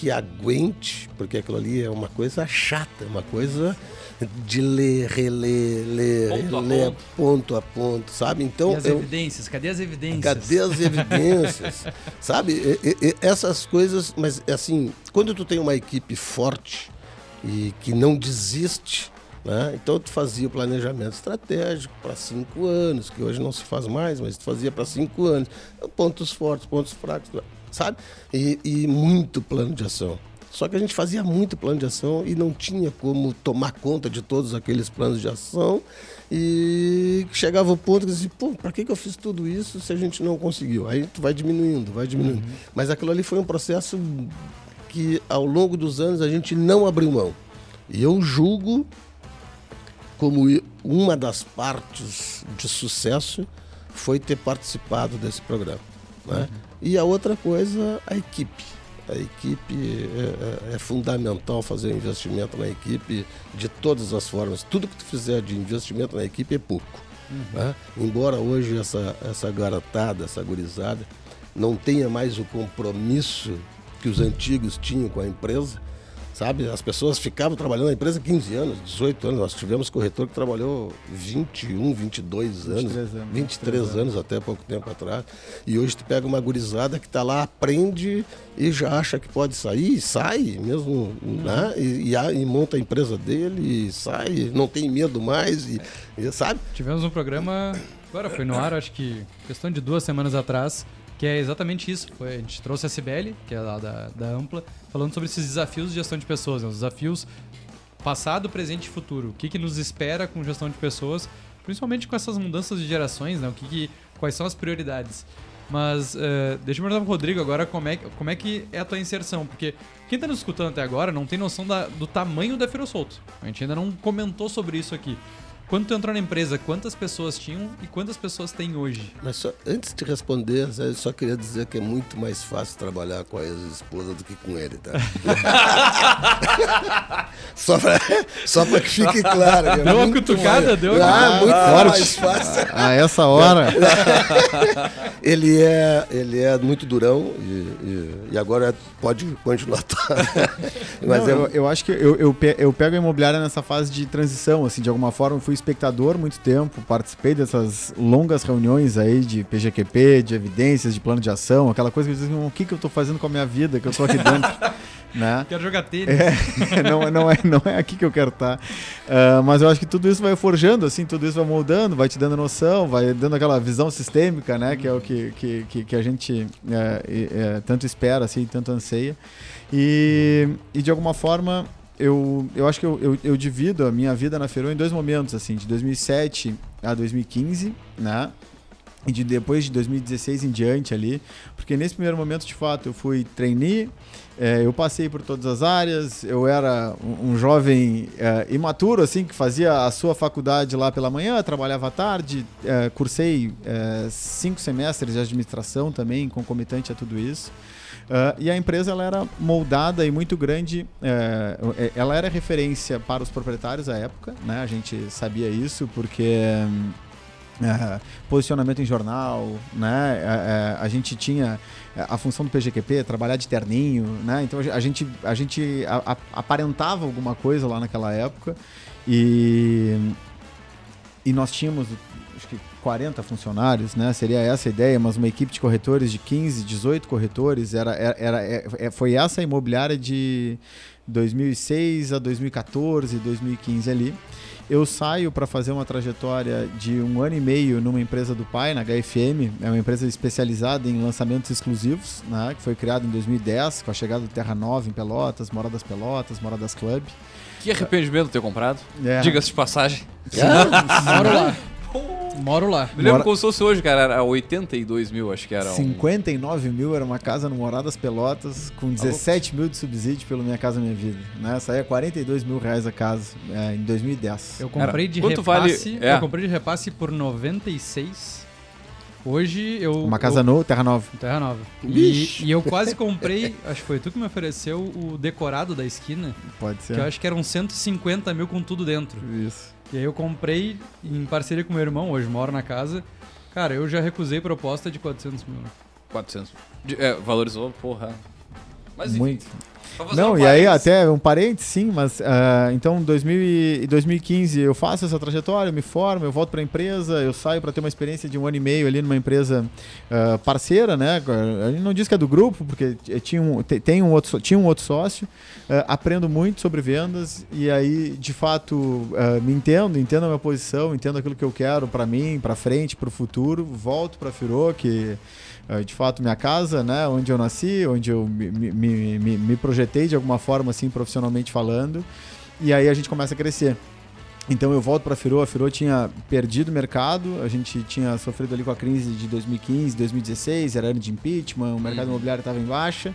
Que aguente, porque aquilo ali é uma coisa chata, uma coisa de ler, reler, ler, Ponto a ler, ponto. ponto a ponto, sabe? Então e as eu- evidências? Cadê as evidências? Cadê as evidências? Sabe? E- e essas coisas, mas assim, quando tu tem uma equipe forte e que não desiste, né? Então tu fazia o planejamento estratégico para cinco anos, que hoje não se faz mais, mas tu fazia para cinco anos. Pontos fortes, pontos fracos, sabe? E, e muito plano de ação. Só que a gente fazia muito plano de ação e não tinha como tomar conta de todos aqueles planos de ação. E chegava o ponto que dizia, pô, para que, que eu fiz tudo isso se a gente não conseguiu? Aí tu vai diminuindo, vai diminuindo. Mas aquilo ali foi um processo que ao longo dos anos a gente não abriu mão. E eu julgo como uma das partes de sucesso foi ter participado desse programa. Né? E a outra coisa, a equipe. A equipe é, é- é fundamental fazer um investimento na equipe de todas as formas. Tudo que tu fizer de investimento na equipe é pouco. né? Embora hoje essa, essa garotada, essa gurizada, não tenha mais o compromisso que os antigos tinham com a empresa, sabe? As pessoas ficavam trabalhando na empresa 15 anos, 18 anos. Nós tivemos corretor que trabalhou 21, 22 anos, 23 anos, 23 anos até pouco tempo atrás. E hoje tu pega uma gurizada que está lá, aprende e já acha que pode sair, e sai mesmo, né? E, e e monta a empresa dele, e sai, não tem medo mais, e, e sabe? Tivemos um programa, agora foi no ar, acho que questão de duas semanas atrás, que é exatamente isso. Foi, a gente trouxe a Cibele, que é lá da, da Ampla, falando sobre esses desafios de gestão de pessoas, né? os desafios passado, presente e futuro. O que, que nos espera com gestão de pessoas, principalmente com essas mudanças de gerações, né? O que que- quais são as prioridades. Mas eh, deixa eu perguntar pro Rodrigo agora como é, como é que é a tua inserção, porque quem tá nos escutando até agora não tem noção da- do tamanho da Ferrosolto. A gente ainda não comentou sobre isso aqui. Quando tu entrou na empresa, quantas pessoas tinham e quantas pessoas tem hoje? Mas só, antes de responder, eu só queria dizer que é muito mais fácil trabalhar com a ex-esposa do que com ele, tá? só, pra, só pra que fique claro. é Deu uma cutucada? mais- Deu uma Ah, muito Forte. mais fácil. A essa hora. Ele é, ele é muito durão e, e- e agora pode continuar. Mas Não, é, eu, eu acho que eu, eu, eu pego a imobiliária nessa fase de transição, assim, de alguma forma. Eu fui espectador muito tempo, participei dessas longas reuniões aí de PGQP, de evidências, de plano de ação, aquela coisa que eu dizia, o que, que eu tô fazendo com a minha vida, que eu tô aqui dentro, né? Quero jogar tênis. É, não, não, é, não é aqui que eu quero estar. Ah, mas eu acho que tudo isso vai forjando, assim, tudo isso vai moldando, vai te dando noção, vai dando aquela visão sistêmica, né? Que é o que, que, que, a gente é, é, tanto espera, assim, tanto anseia. E, e de alguma forma, eu, eu acho que eu, eu, eu divido a minha vida na Feru em dois momentos, assim, de 2007 a 2015, né? E de depois de 2016 em diante ali, porque nesse primeiro momento, de fato, eu fui trainee, é, eu passei por todas as áreas, eu era um, um jovem é, imaturo, assim, que fazia a sua faculdade lá pela manhã, trabalhava à tarde, é, cursei cinco semestres de administração também, concomitante a tudo isso. Ah, e a empresa ela era moldada e muito grande. é, ela era referência para os proprietários à época, né? A gente sabia isso porque hum, é, posicionamento em jornal, né? A gente tinha a função do PGQP, trabalhar de terninho, né? Então a gente, a gente aparentava alguma coisa lá naquela época e, e nós tínhamos 40 funcionários, né? Seria essa a ideia, mas uma equipe de corretores de 15, 18 corretores, era, era, era- é- é- foi essa a imobiliária de 2006 a 2014, 2015 ali. Eu saio para fazer uma trajetória de um ano e meio numa empresa do pai, na HFM, é uma empresa especializada em lançamentos exclusivos, né, que foi criada em 2010, com a chegada do Terra Nova em Pelotas, Moradas Pelotas, Moradas Club. Que arrependimento de ter comprado. É. Diga-se de passagem. Moro lá. Moro lá. Me lembro Mora- como se fosse hoje, cara. Era 82 mil, acho que era. Um... 59 mil era uma casa no Moradas Pelotas, com 17 mil de subsídio pelo Minha Casa Minha Vida. Né? Saía 42 mil reais a casa é, em 2010. Eu comprei de quanto vale- repasse. é. Eu comprei de repasse por 96. Hoje eu. Uma casa eu, nova, terra nova. Terra Nova. E, e eu quase comprei, acho que foi tu que me ofereceu o decorado da esquina, Pode ser. que eu acho que eram 150 mil com tudo dentro. Isso. E aí eu comprei em parceria com meu irmão, hoje moro na casa. Cara, eu já recusei proposta de 400 mil. 400. De- é, valorizou, porra. Mas enfim, Muito. Não, um e aí até um parênteses, sim, mas ah, então 2000 e 2015 eu faço essa trajetória, eu me formo, eu volto para a empresa, eu saio para ter uma experiência de um ano e meio ali numa empresa ah, parceira, né? A gente não diz que é do grupo, porque tinha um, te- tem um outro, tinha um outro sócio, ah, aprendo muito sobre vendas e aí de fato me entendo, entendo a minha posição, entendo aquilo que eu quero para mim, para frente, para o futuro, volto para a Firo, que eh, de fato minha casa, né, onde eu nasci, onde eu me, me, me, me- me projetei de alguma forma assim profissionalmente falando, e aí a gente começa a crescer. Então eu volto para a Firo, a Firo tinha perdido o mercado, a gente tinha sofrido ali com a crise de 2015, 2016, era ano de impeachment, o mercado Uhum. imobiliário estava em baixa.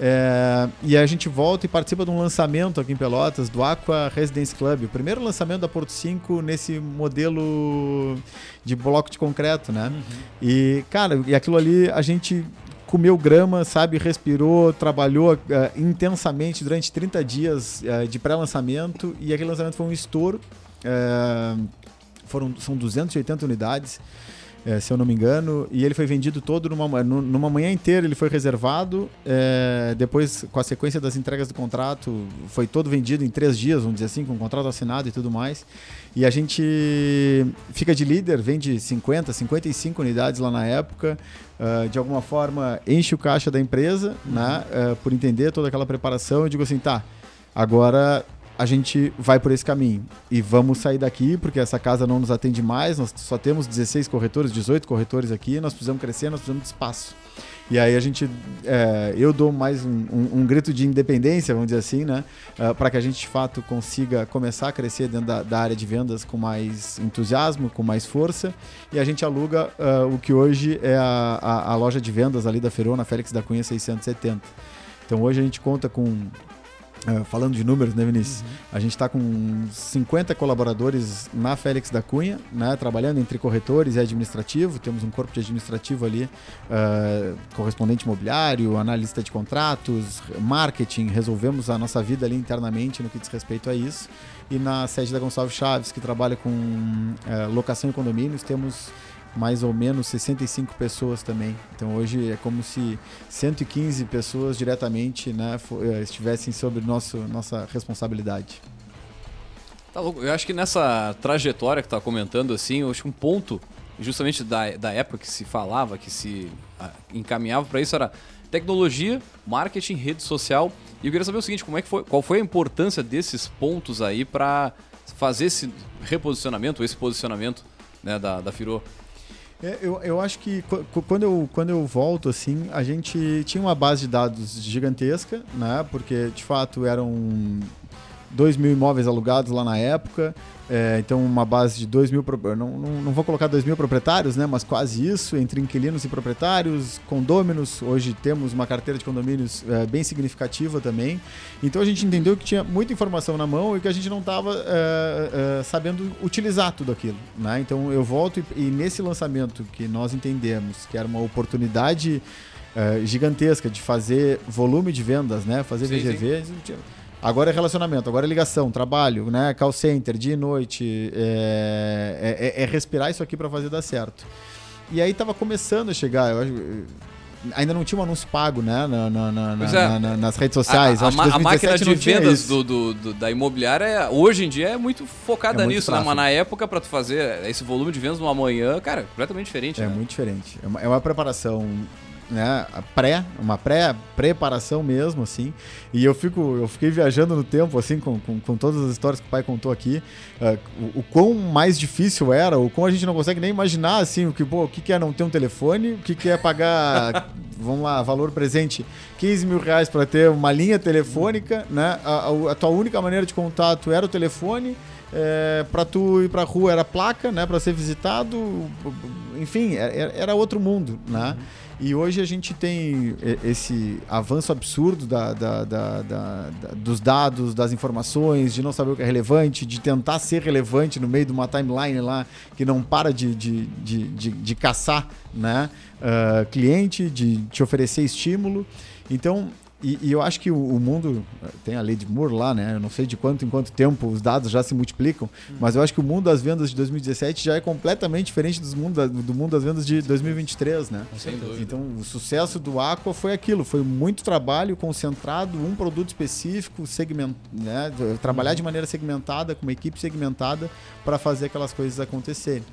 É, e aí a gente volta e participa de um lançamento aqui em Pelotas do Aqua Residence Club, o primeiro lançamento da Porto 5 nesse modelo de bloco de concreto, né? E, cara, e aquilo ali a gente comeu grama, sabe? Respirou, trabalhou eh, intensamente durante 30 dias eh, de pré-lançamento e aquele lançamento foi um estouro. Eh, foram, são 280 unidades, se eu não me engano, e ele foi vendido todo numa, ma- nu- numa manhã inteira, ele foi reservado. depois, com a sequência das entregas do contrato, foi todo vendido em três dias, vamos dizer assim, com o contrato assinado e tudo mais. E a gente fica de líder, vende 50, 55 unidades lá na época. Ah, de alguma forma, enche o caixa da empresa, né? ah, por entender toda aquela preparação. Eu digo assim, tá, agora a gente vai por esse caminho. E vamos sair daqui, porque essa casa não nos atende mais. Nós só temos 16 corretores, 18 corretores aqui. Nós precisamos crescer, nós precisamos de espaço. E aí a gente, é, eu dou mais um, um- um grito de independência, vamos dizer assim, né? para que a gente de fato consiga começar a crescer dentro da, da área de vendas com mais entusiasmo, com mais força. E a gente aluga ah, o que hoje é a, a- a loja de vendas ali da Ferona, Félix da Cunha 670. Então hoje a gente conta com. Ah, falando de números, né, Vinícius? A gente está com 50 colaboradores na Félix da Cunha, né, trabalhando entre corretores e administrativo. Temos um corpo de administrativo ali, ah, correspondente imobiliário, analista de contratos, marketing. Resolvemos a nossa vida ali internamente no que diz respeito a isso. E na sede da Gonçalves Chaves, que trabalha com ah, locação e condomínios, temos mais ou menos 65 pessoas também. Então hoje é como se 115 pessoas diretamente né, eh, estivessem sob nosso, nossa responsabilidade. Tá louco. Eu acho que nessa trajetória que tá comentando, assim, eu acho que um ponto, justamente da, da época que se falava, que se ah, encaminhava para isso, era tecnologia, marketing, rede social. E eu queria saber o seguinte, como é que foi, qual foi a importância desses pontos aí para fazer esse reposicionamento, esse posicionamento né, da, da Firo? É, eu, eu acho que qu- qu- quando eu, quando eu volto, assim, a gente tinha uma base de dados gigantesca, né? Porque, de fato, eram 2 mil imóveis alugados lá na época. É, então, uma base de 2 mil... Não, não, não vou colocar 2 mil proprietários, né? Mas quase isso, entre inquilinos e proprietários, condôminos. Hoje temos uma carteira de condomínios é, bem significativa também. Então, a gente entendeu que tinha muita informação na mão e que a gente não estava sabendo utilizar tudo aquilo, né? Então, eu volto e, e nesse lançamento que nós entendemos que era uma oportunidade eh, gigantesca de fazer volume de vendas, né? Fazer Sim, VGV. Agora é relacionamento, agora é ligação, trabalho, né? Call center, dia e noite. É, é- é respirar isso aqui para fazer dar certo. E aí tava começando a chegar, eu acho. eh, Ainda não tinha um anúncio pago, né? Na, na- na- na- é. na- na- nas redes sociais. A, a, a máquina 2017 de vendas do, do- do- da imobiliária, é- hoje em dia, é muito focada É muito nisso, né? Mas na época, para tu fazer esse volume de vendas numa manhã, cara, completamente diferente. É né? muito diferente. É uma, é uma preparação, né? Pré, uma pré preparação mesmo, assim. E eu fico, eu fiquei viajando no tempo, assim, com, com, com todas as histórias que o pai contou aqui. eh, o, o quão mais difícil era, o quão a gente não consegue nem imaginar, assim, o que, pô, o que, é não ter um telefone, o que, que é pagar, vamos lá, valor presente, 15 mil reais para ter uma linha telefônica, né? A, a- a tua única maneira de contato era o telefone. É, para tu ir pra rua era placa, né, para ser visitado, enfim, era, era outro mundo, né? E hoje a gente tem esse avanço absurdo da, da, da, dos dados, das informações, de não saber o que é relevante, de tentar ser relevante no meio de uma timeline lá que não para de, de, de, de, de caçar né? Uh, cliente, de te oferecer estímulo. Então, e, e, eu acho que o, o, mundo tem a lei de Moore lá, né? Eu não sei de quanto em quanto tempo os dados já se multiplicam, hum. mas eu acho que o mundo das vendas de 2017 já é completamente diferente do mundo, do mundo das vendas de 2023, né? Sem dúvida. Então, o sucesso do Aqua foi aquilo, foi muito trabalho concentrado, um produto específico, segment, né? Trabalhar uhum. de maneira segmentada, com uma equipe segmentada para fazer aquelas coisas acontecerem.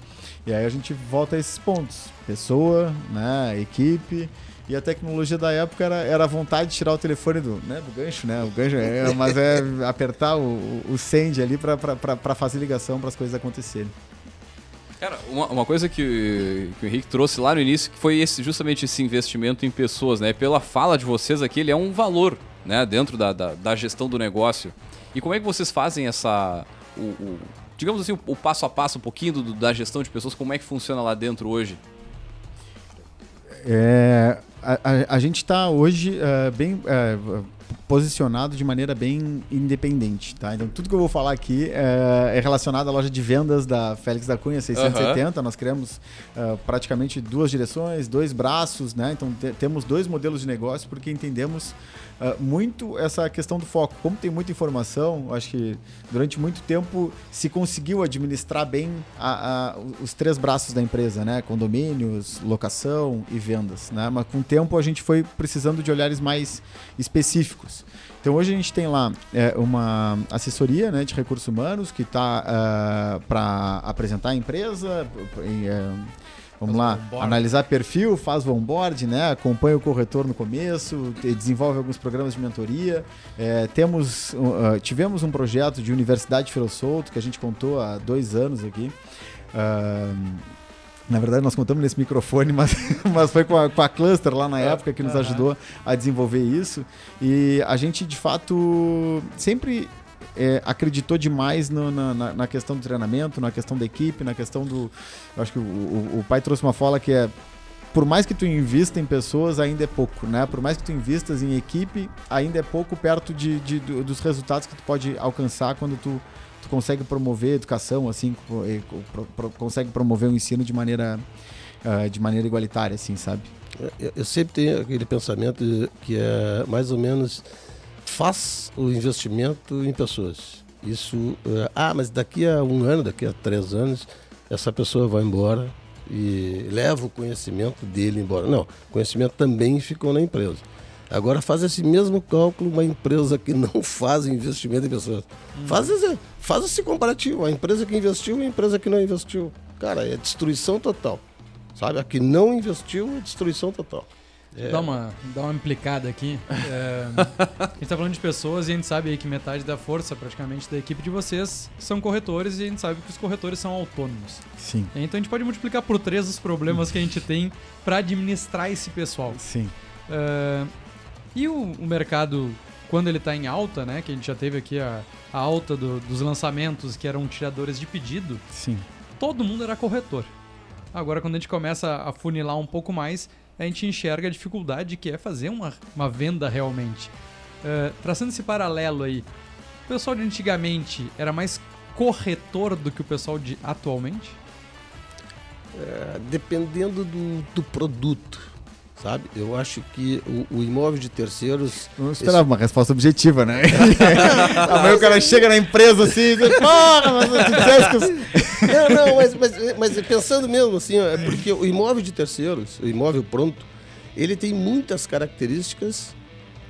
E aí a gente volta a esses pontos: pessoa, né? Equipe. E a tecnologia da época era, era a vontade de tirar o telefone do, né, do gancho, né? O gancho é, mas é apertar o, o send ali para fazer ligação para as coisas acontecerem. Cara, uma, uma coisa que, que, o Henrique trouxe lá no início que foi esse, justamente esse investimento em pessoas, né? Pela fala de vocês aqui, ele é um valor, né? Dentro da, da, da gestão do negócio. E como é que vocês fazem essa... O, o digamos assim, o, o, passo a passo, um pouquinho do, da gestão de pessoas, como é que funciona lá dentro hoje? É, a, a, a gente está hoje uh, bem uh, posicionado de maneira bem independente, tá? Então tudo que eu vou falar aqui é, é relacionado à loja de vendas da Félix da Cunha 670. Uhum. Nós criamos uh, praticamente duas direções, dois braços, né? Então te, temos dois modelos de negócio porque entendemos uh, muito essa questão do foco. Como tem muita informação, acho que durante muito tempo se conseguiu administrar bem a, a, os três braços da empresa, né? Condomínios, locação e vendas, né? Mas com o tempo a gente foi precisando de olhares mais específicos. Então hoje a gente tem lá é, uma assessoria né, de recursos humanos que está uh, é, para apresentar a empresa, e, uh, Vamos lá, analisar perfil, faz o onboard, né? acompanha o corretor no começo, desenvolve alguns programas de mentoria. É, temos, uh, tivemos um projeto de Universidade Feiro Solto que a gente contou há dois anos aqui. Uh, na verdade, nós contamos nesse microfone, mas, mas foi com a, com a Cluster lá na época que nos ajudou a desenvolver isso. E a gente, de fato, sempre é, acreditou demais no, na, na, questão do treinamento, na questão da equipe, na questão do. Eu acho que o, o, o, pai trouxe uma fala que é. Por mais que tu invista em pessoas, ainda é pouco, né? Por mais que tu invistas em equipe, ainda é pouco perto de, de dos resultados que tu pode alcançar quando tu, tu consegue promover a educação, assim, pro, pro, consegue promover o ensino de maneira, uh, de maneira igualitária, assim, sabe? Eu, eu sempre tenho aquele pensamento que é mais ou menos faz o investimento em pessoas. Isso, eh, ah, mas daqui a um ano, daqui a três anos, essa pessoa vai embora e leva o conhecimento dele embora. Não, o conhecimento também ficou na empresa. Agora faz esse mesmo cálculo uma empresa que não faz investimento em pessoas. Hum. Faz, esse, faz esse comparativo. A empresa que investiu e a empresa que não investiu. Cara, é destruição total. Sabe? A que não investiu é destruição total. É. Dá, uma, dá uma implicada aqui. É, a gente tá falando de pessoas e a gente sabe aí que metade da força, praticamente, da equipe de vocês são corretores e a gente sabe que os corretores são autônomos. Sim. Então a gente pode multiplicar por três os problemas que a gente tem para administrar esse pessoal. Sim. É, e o, o, mercado, quando ele tá em alta, né? Que a gente já teve aqui a, a alta do, dos lançamentos que eram tiradores de pedido. Sim. Todo mundo era corretor. Agora, quando a gente começa a funilar um pouco mais, a gente enxerga a dificuldade que é fazer uma, uma venda realmente. Uh, traçando esse paralelo aí, o pessoal de antigamente era mais corretor do que o pessoal de atualmente? É, dependendo do, do produto sabe? Eu acho que o, o imóvel de terceiros. Não esperava esse... uma resposta objetiva, né? Amanhã o cara chega na empresa assim e diz, porra, mas tu Não, não, mas, mas, mas pensando mesmo assim, é porque o imóvel de terceiros, o imóvel pronto, ele tem muitas características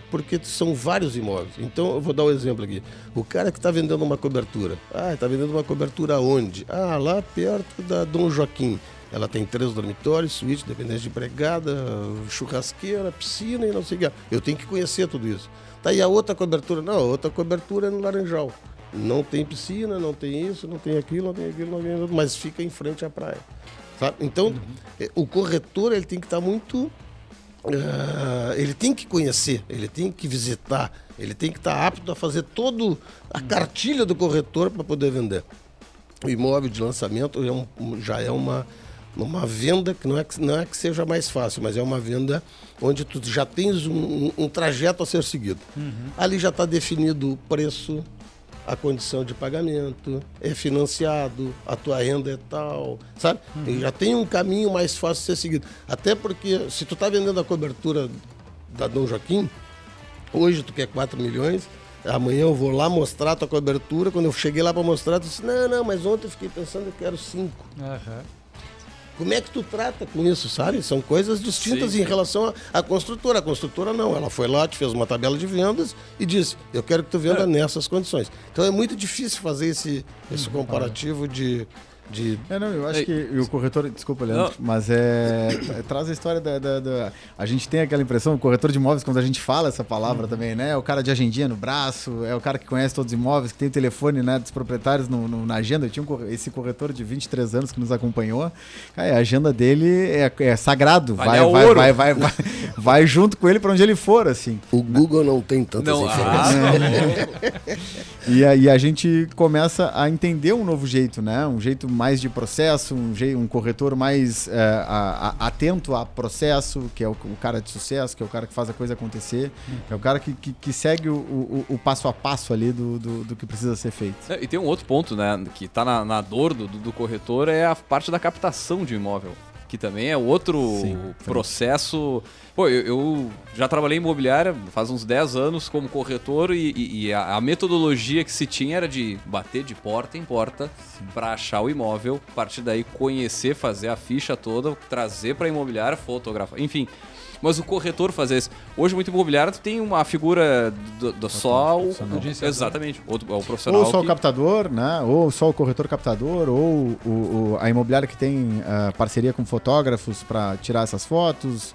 porque são vários imóveis. Então, eu vou dar um exemplo aqui. O cara que está vendendo uma cobertura. Ah, está vendendo uma cobertura onde? Ah, lá perto da Dom Joaquim. Ela tem três dormitórios, suíte, dependência de empregada, churrasqueira, piscina e não sei o que. Eu tenho que conhecer tudo isso. Tá, e a outra cobertura? Não, a outra cobertura é no Laranjal. Não tem piscina, não tem isso, não tem aquilo, não tem aquilo, não tem aquilo, mas fica em frente à praia. Sabe? Então, uhum. o corretor ele tem que estar tá muito. Uh, ele tem que conhecer, ele tem que visitar, ele tem que estar tá apto a fazer toda a cartilha do corretor para poder vender. O imóvel de lançamento é um, já é uma numa venda que não é que, não é que seja mais fácil, mas é uma venda onde tu já tens um, um, trajeto a ser seguido. Ali já está definido o preço, a condição de pagamento, é financiado, a tua renda é tal, sabe? E já tem um caminho mais fácil de ser seguido. Até porque se tu está vendendo a cobertura da Dom Joaquim, hoje tu quer 4 milhões, amanhã eu vou lá mostrar a tua cobertura, quando eu cheguei lá para mostrar, tu disse, não, não, mas ontem eu fiquei pensando que eu quero 5. Aham. Como é que tu trata com isso, sabe? São coisas distintas Sim, em relação à construtora. A construtora não, ela foi lá, te fez uma tabela de vendas e disse, eu quero que tu venda nessas condições. Então é muito difícil fazer esse, esse comparativo de, de É, não, eu acho Ei, que e o corretor, desculpa, Leandro, Não. mas é, é- Traz a história da, da- da- A gente tem aquela impressão, o corretor de imóveis, quando a gente fala essa palavra também, né? É o cara de agendinha no braço, é o cara que conhece todos os imóveis, que tem o telefone né, dos proprietários no- no- na agenda. Eu tinha um esse corretor de 23 anos que nos acompanhou. Cara, a agenda dele é, é sagrado. Vai, vai, ouro. vai, vai, vai, vai junto com ele para onde ele for, assim. O Google não tem tantas Não, informações. ah, E aí a gente começa a entender um novo jeito, né? Um jeito mais de processo, um, um corretor mais é, a- a- atento a processo, que é o, o cara de sucesso, que é o cara que faz a coisa acontecer, é o cara que, que, que segue o, o- o passo a passo ali do, do, do que precisa ser feito. É, E tem um outro ponto, né, que tá na, na dor do, do corretor, é a parte da captação de imóvel. Que também é outro Sim, processo. Pô, eu, eu já trabalhei em imobiliária faz uns 10 anos como corretor e, e- e a, a metodologia que se tinha era de bater de porta em porta para achar o imóvel, a partir daí conhecer, fazer a ficha toda, trazer para imobiliária, fotografar, enfim. Mas o corretor fazer isso. Hoje, muito imobiliário, tu tem uma figura do, do só o. profissional. Exatamente. Outro, é o profissional. Ou só o que- captador, né? Ou só o corretor captador, ou o, o- a imobiliária que tem ah, parceria com fotógrafos para tirar essas fotos.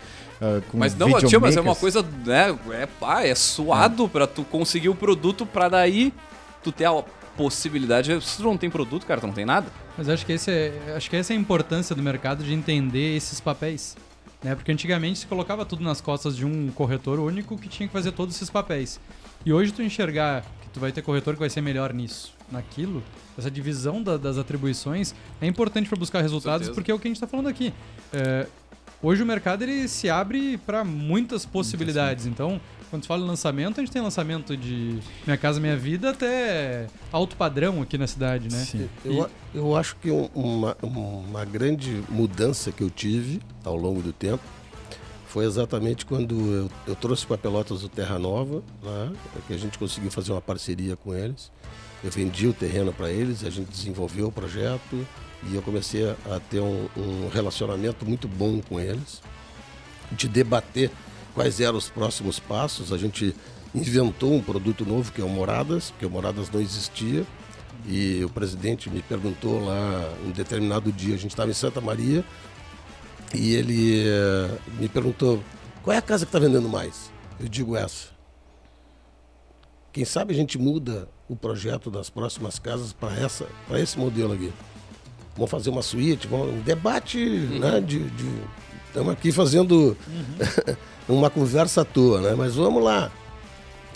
com Mas não, tio, mas é uma coisa, né? É, pá, é suado pra tu conseguir o produto pra daí tu ter a possibilidade. Se tu não tem produto, cara, tu não tem nada. Mas acho que, esse é, acho que essa é a importância do mercado de entender esses papéis. Né? Porque antigamente se colocava tudo nas costas de um corretor único que tinha que fazer todos esses papéis. E hoje tu enxergar que tu vai ter corretor que vai ser melhor nisso, naquilo, essa divisão da- das atribuições é importante para buscar resultados, porque é o que a gente está falando aqui. É, hoje o mercado ele se abre para muitas possibilidades. Então, quando se fala em lançamento, a gente tem lançamento de Minha Casa Minha Vida até alto padrão aqui na cidade, né? Sim. Eu, eu acho que um- uma, uma grande mudança que eu tive ao longo do tempo foi exatamente quando eu, eu trouxe para Pelotas o Terra Nova, né, que a gente conseguiu fazer uma parceria com eles. Eu vendi o terreno para eles, a gente desenvolveu o projeto e eu comecei a, a ter um, um relacionamento muito bom com eles, de debater quais eram os próximos passos. A gente inventou um produto novo que é o Moradas, porque o Moradas não existia. E o presidente me perguntou lá, um determinado dia, a gente estava em Santa Maria, e ele eh, me perguntou: qual é a casa que está vendendo mais? Eu digo essa. Quem sabe a gente muda o projeto das próximas casas para esse modelo aqui. Vamos fazer uma suíte, vamos, um debate, né? De, de- estamos aqui fazendo uma conversa à toa, né? Mas vamos lá.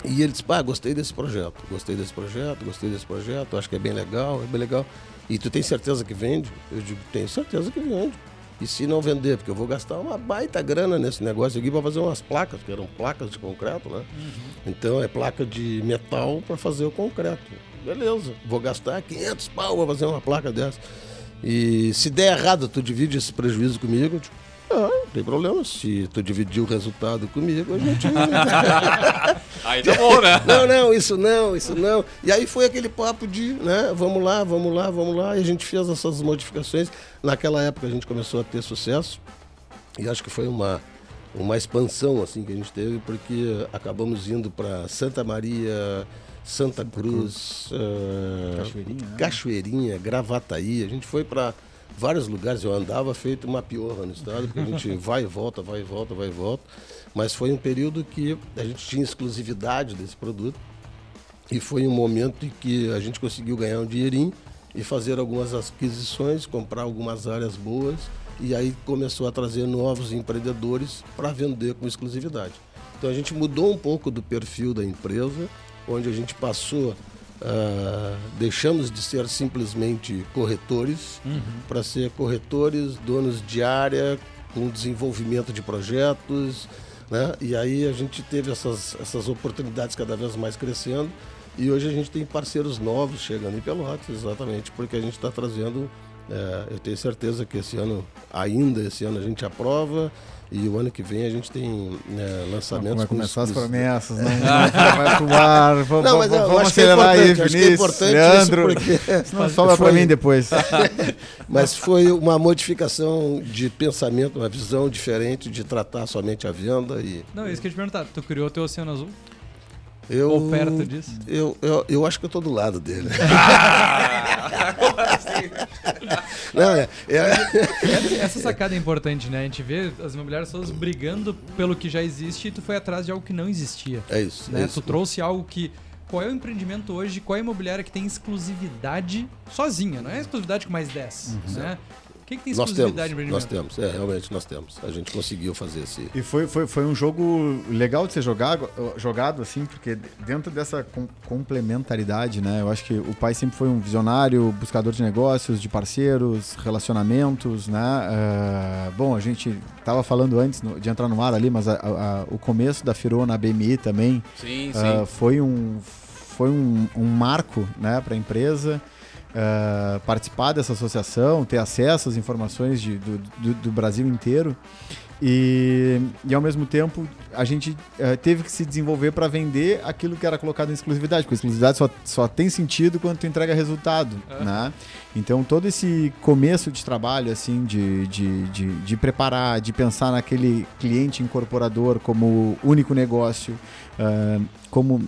E ele disse, pá, gostei desse projeto, gostei desse projeto, gostei desse projeto, acho que é bem legal, é bem legal. E tu tem certeza que vende? Eu digo, tenho certeza que vende. E se não vender, porque eu vou gastar uma baita grana nesse negócio aqui para fazer umas placas, que eram placas de concreto, né? Então é placa de metal para fazer o concreto. Beleza, vou gastar 500 pau para fazer uma placa dessa. E se der errado, tu divide esse prejuízo comigo? Eu digo, ah, não tem problema. Se tu dividir o resultado comigo, a gente. Aí tá bom, né? Não, não, isso não, isso não. E aí foi aquele papo de, né, vamos lá, vamos lá, vamos lá. E a gente fez essas modificações. Naquela época a gente começou a ter sucesso. E acho que foi uma, uma expansão assim que a gente teve, porque acabamos indo para Santa Maria, Santa Cruz, eh, Cachoeirinha, né? Cachoeirinha, Gravataí. A gente foi para vários lugares. Eu andava feito uma piorra no estado, porque a gente vai e volta, vai e volta, vai e volta. Mas foi um período que a gente tinha exclusividade desse produto. E foi um momento em que a gente conseguiu ganhar um dinheirinho e fazer algumas aquisições, comprar algumas áreas boas. E aí começou a trazer novos empreendedores para vender com exclusividade. Então a gente mudou um pouco do perfil da empresa, onde a gente passou ah, deixamos de ser simplesmente corretores para ser corretores, donos de área, com desenvolvimento de projetos, né? E aí a gente teve essas, essas oportunidades cada vez mais crescendo e hoje a gente tem parceiros novos chegando em Pelotas, exatamente porque a gente está trazendo. é, eu tenho certeza que esse ano, ainda esse ano, a gente aprova e o ano que vem a gente tem é, lançamentos. Vai com começar as os- os- promessas, não, não vai pro ar. Vamos, Não, mas eu vamos acho que é acelerar aí, importante, acho que é Vinícius, importante Leandro. isso porque Não sobra pra foi- mim depois. Mas foi uma modificação de pensamento, uma visão diferente de tratar somente a venda e Não, isso que eu ia te perguntar. Tu criou teu Oceano Azul? Eu Ou perto disso? Eu, eu, eu acho que eu tô do lado dele. Não, é, é- Essa, essa sacada é importante, né? A gente vê as imobiliárias todas brigando pelo que já existe e tu foi atrás de algo que não existia. é isso. né? é isso. Tu trouxe algo que. Qual é o empreendimento hoje? Qual é a imobiliária que tem exclusividade sozinha? Não é exclusividade com mais 10. Né? O que, que tem Nós exclusividade temos, no nós temos, é, realmente nós temos. A gente conseguiu fazer esse. E foi, foi, foi um jogo legal de ser jogado, jogado assim, porque dentro dessa com- complementaridade, né? Eu acho que o pai sempre foi um visionário, buscador de negócios, de parceiros, relacionamentos, né? Ah, bom, a gente tava falando antes no- de entrar no ar ali, mas a- a- a- o começo da Firô na BMI também Sim, sim. ah, foi um, foi um, um marco né, para a empresa. Ah, participar dessa associação, ter acesso às informações de- do, do- do Brasil inteiro e, e ao mesmo tempo a gente eh, teve que se desenvolver para vender aquilo que era colocado em exclusividade, porque a exclusividade só, só tem sentido quando tu entrega resultado, né? Então todo esse começo de trabalho assim de, de, de, de preparar, de pensar naquele cliente incorporador como único negócio, ah, como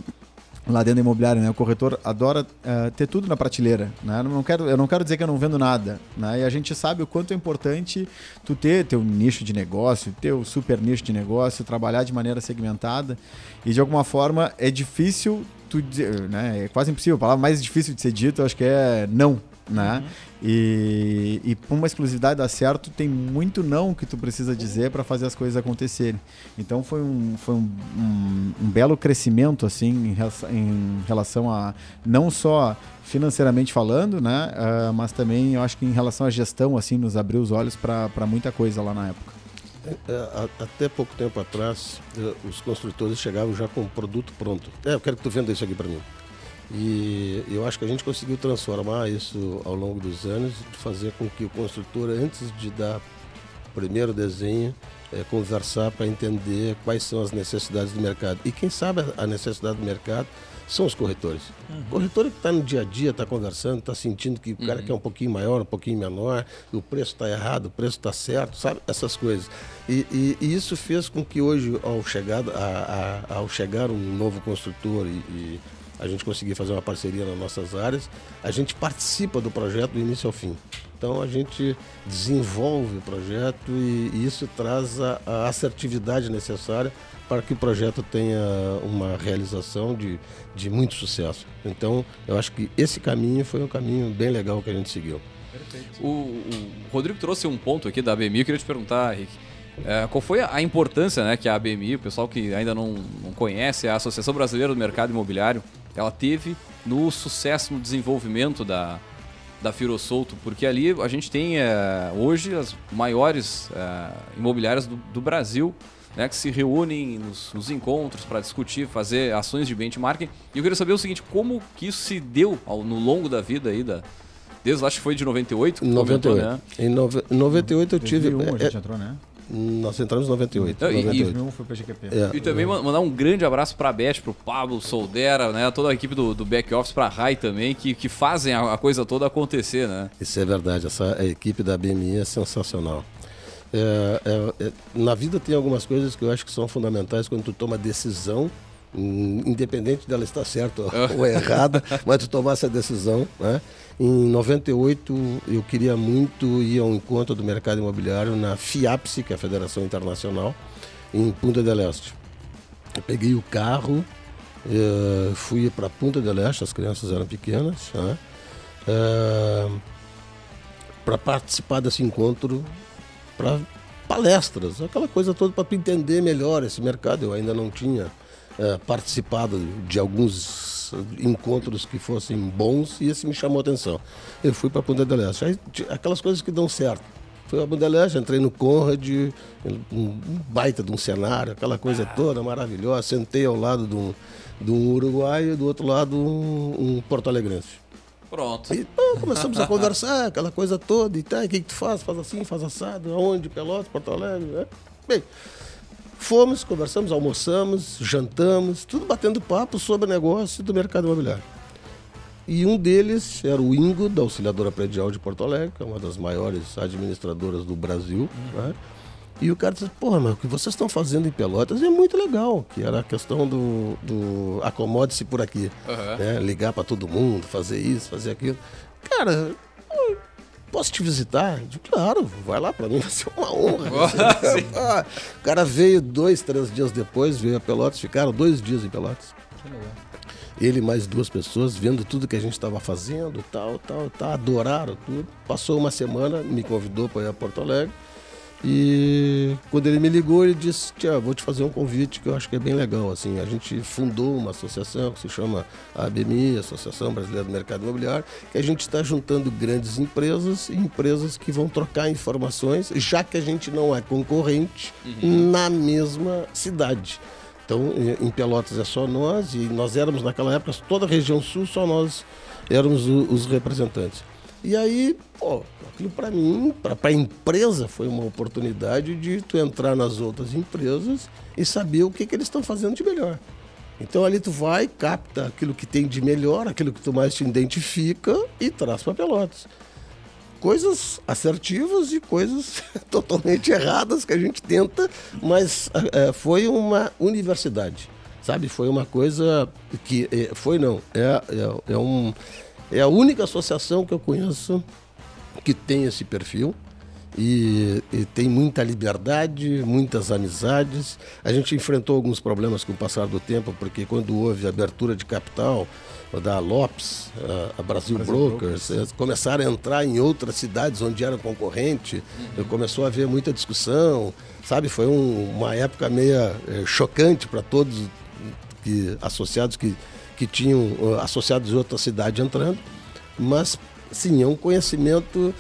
lá dentro da imobiliária, né? O corretor adora eh, ter tudo na prateleira, né? Eu não quero, eu não quero dizer que eu não vendo nada, né? E a gente sabe o quanto é importante tu ter teu nicho de negócio, teu super nicho de negócio, trabalhar de maneira segmentada e de alguma forma é difícil tu dizer, né? É quase impossível. A palavra mais difícil de ser dito, acho que é não, né? E, e uma exclusividade dar certo, tem muito não que tu precisa dizer para fazer as coisas acontecerem. Então foi um, foi um, um- um belo crescimento assim em, relação- em relação a não só financeiramente falando, né, ah, mas também eu acho que em relação à gestão assim nos abriu os olhos para muita coisa lá na época. É, até pouco tempo atrás, eh, os construtores chegavam já com o produto pronto. É, eu quero que tu venda isso aqui para mim. E eu acho que a gente conseguiu transformar isso ao longo dos anos, fazer com que o construtor, antes de dar o primeiro desenho, eh, conversar para entender quais são as necessidades do mercado. E quem sabe a- necessidade do mercado são os corretores. O corretor que está no dia a dia, está conversando, está sentindo que o cara quer um pouquinho maior, um pouquinho menor, o preço está errado, o preço está certo, sabe? Essas coisas. E, e- e isso fez com que hoje, ao chegar, a- a- ao chegar um novo construtor e, e a gente conseguir fazer uma parceria nas nossas áreas, a gente participa do projeto do início ao fim. Então a gente desenvolve o projeto e, e isso traz a, a assertividade necessária para que o projeto tenha uma realização de, de muito sucesso. Então eu acho que esse caminho foi um caminho bem legal que a gente seguiu. O, o Rodrigo trouxe um ponto aqui da ABMI, eu queria te perguntar, Rick. é, qual foi a importância né, que a ABMI, o pessoal que ainda não, não conhece, a Associação Brasileira do Mercado Imobiliário, ela teve no sucesso, no desenvolvimento da, da Firo Solto? Porque ali a gente tem é, hoje as maiores é, imobiliárias do, do Brasil né, que se reúnem nos, nos encontros para discutir, fazer ações de benchmarking. E eu queria saber o seguinte, como que isso se deu ao, no longo da vida aí da... Desde, acho que foi de 98 que Em tu comentou, 98. né? Em em 98 eu tive. 2001 a é, gente entrou, né? Nós entramos em 98. Não, e- e- 98. 2001 foi para GQP. É. E também ma- mandar um grande abraço pra Beth, pro Pablo, Soldera, né? Toda a equipe do, do back office, pra Rai também, que, que fazem a, a coisa toda acontecer, né? Isso é verdade, essa a equipe da BMI é sensacional. É, é, é, na vida tem algumas coisas que eu acho que são fundamentais quando tu toma decisão, independente dela estar certa ou- errada, mas tu tomar essa decisão. Né? Em 98 eu queria muito ir ao encontro do mercado imobiliário na FIAPSE, que é a Federação Internacional, em Punta del Este. Eu peguei o carro, eh, fui para Punta del Este, as crianças eram pequenas, né? para participar desse encontro, para palestras, aquela coisa toda para entender melhor esse mercado. Eu ainda não tinha eh, participado de alguns encontros que fossem bons e esse me chamou a atenção. Eu fui para a Punta del Este. Aí, aquelas coisas que dão certo. Fui a Punta del Este, entrei no Conrad, um baita de um cenário, aquela coisa toda maravilhosa. Sentei ao lado de um, de um uruguaio e do outro lado um, um porto-alegrense. Pronto. E pô, começamos a conversar, aquela coisa toda e tal. O que, que tu faz? Faz assim, faz assado. Aonde? Pelotas, Porto Alegre. Né? Bem, fomos, conversamos, almoçamos, jantamos, tudo batendo papo sobre negócio do mercado imobiliário. E um deles era o Ingo, da Auxiliadora Predial de Porto Alegre, que é uma das maiores administradoras do Brasil. Né? E o cara disse, porra, mas o que vocês estão fazendo em Pelotas é muito legal, que era a questão do, do acomode-se por aqui. Aham. né? Ligar para todo mundo, fazer isso, fazer aquilo. Cara, posso te visitar? Eu digo, claro, vai lá, para mim vai ser uma honra. Ah, o cara veio dois, três dias depois, veio a Pelotas, ficaram dois dias em Pelotas. Ele e mais duas pessoas, vendo tudo que a gente estava fazendo, tal, tal, tal, adoraram tudo. Passou uma semana, me convidou para ir a Porto Alegre. E quando ele me ligou, ele disse: Tia, vou te fazer um convite que eu acho que é bem legal. Assim, a gente fundou uma associação que se chama ABMI, Associação Brasileira do Mercado Imobiliário, que a gente está juntando grandes empresas e empresas que vão trocar informações, já que a gente não é concorrente na mesma cidade. Então, em- Pelotas é só nós, e nós éramos naquela época, toda a região sul, só nós éramos os representantes. E aí, pô, aquilo para mim, para a empresa, foi uma oportunidade de tu entrar nas outras empresas e saber o que, que eles estão fazendo de melhor. Então ali tu vai, capta aquilo que tem de melhor, aquilo que tu mais te identifica e traz para Pelotas coisas assertivas e coisas totalmente erradas que a gente tenta, mas é, foi uma universidade, sabe? Foi uma coisa que é, foi não é, é, é um é a única associação que eu conheço que tem esse perfil e, e tem muita liberdade, muitas amizades. A gente enfrentou alguns problemas com o passar do tempo, porque quando houve a abertura de capital da Lopes, a, a Brasil, Brokers, eh, começaram a entrar em outras cidades onde era concorrente, e começou a haver muita discussão, sabe? Foi um- uma época meio eh, chocante para todos que associados que, que tinham eh, associados de outra cidade entrando, mas sim, é um conhecimento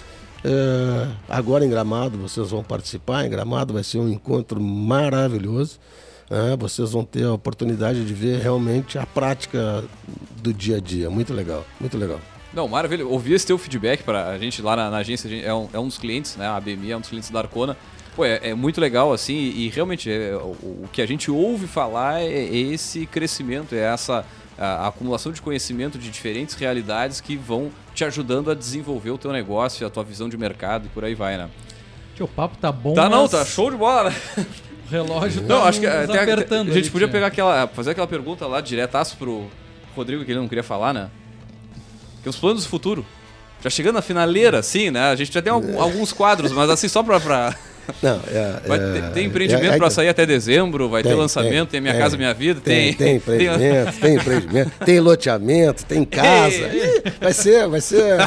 eh, agora em Gramado, vocês vão participar em Gramado, vai ser um encontro maravilhoso. né? vocês vão ter a oportunidade de ver realmente a prática do dia a dia. Muito legal, muito legal. Não, maravilha. Ouvi esse teu feedback pra gente lá na, na agência, a é um, é um dos clientes, né? A BMI é um dos clientes da Arcona. Pô, é, é muito legal, assim, e, e realmente é, o, o que a gente ouve falar é, é esse crescimento, é essa a, acumulação de conhecimento de diferentes realidades que vão te ajudando a desenvolver o teu negócio, a tua visão de mercado e por aí vai, né? Tio, o papo tá bom, Tá, não, mas tá show de bola, né? O relógio tá Não, acho que até, apertando. a gente ali, podia pegar aquela, fazer aquela pergunta lá diretaço pro Rodrigo que ele não queria falar, né? Que os planos do futuro. Já chegando na finaleira, assim, né? A gente já tem algum- alguns quadros, mas assim, só pra. pra- Não, é, Vai é- ter, tem empreendimento é- é- pra sair até dezembro, vai ter Tem, lançamento, tem, tem, Minha tem. Casa Minha Vida, Tem, tem. tem empreendimento, tem empreendimento, tem loteamento, tem casa. Ih, vai ser, vai ser.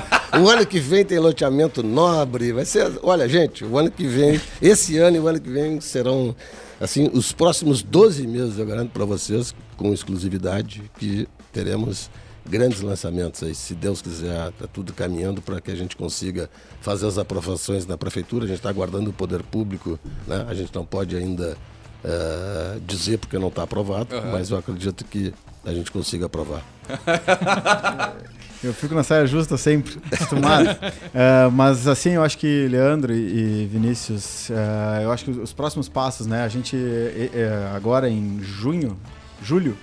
O ano que vem tem loteamento nobre, vai ser. Olha, gente, o ano que vem, esse ano e o ano que vem serão assim, os próximos 12 meses, eu garanto para vocês, com exclusividade, que teremos grandes lançamentos aí, se Deus quiser, está tudo caminhando para que a gente consiga fazer as aprovações na prefeitura. A gente está aguardando o poder público, né? A gente não pode ainda eh, dizer porque não está aprovado, Aham. mas eu acredito que a gente consiga aprovar. Eu fico na saia justa sempre, acostumado. É, mas assim, eu acho que Leandro e e Vinícius, é, eu acho que os próximos passos, né? A gente agora em junho, julho,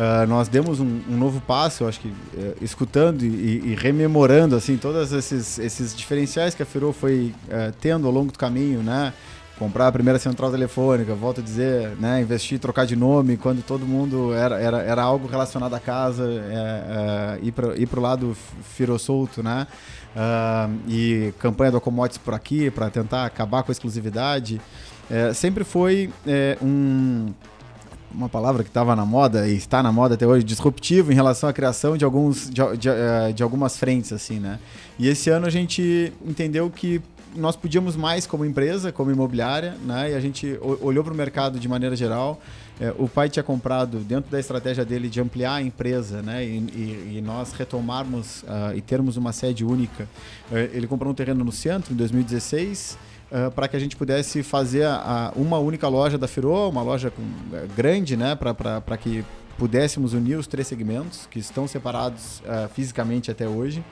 é, nós demos um, um novo passo, eu acho que é, escutando e, e rememorando assim todos esses, esses diferenciais que a Ferro foi é, tendo ao longo do caminho, né? comprar a primeira central telefônica, volto a dizer, né, investir, trocar de nome, quando todo mundo era, era, era algo relacionado à casa, é, é, ir para o lado firo solto, né, Ah, e campanha do Commodities por aqui, para tentar acabar com a exclusividade, É, sempre foi um uma palavra que estava na moda e está na moda até hoje, disruptivo em relação à criação de alguns de, de, eh, de algumas frentes assim, né? E esse ano a gente entendeu que nós podíamos mais como empresa, como imobiliária, né? E a gente olhou para o mercado de maneira geral é, o pai tinha comprado, dentro da estratégia dele de ampliar a empresa, né, e, e, e nós retomarmos uh, e termos uma sede única, uh, ele comprou um terreno no centro em 2016. Uh, para que a gente pudesse fazer a, a, uma única loja da Firo, uma loja com, uh, grande, né, para que pudéssemos unir os três segmentos que estão separados uh, fisicamente até hoje.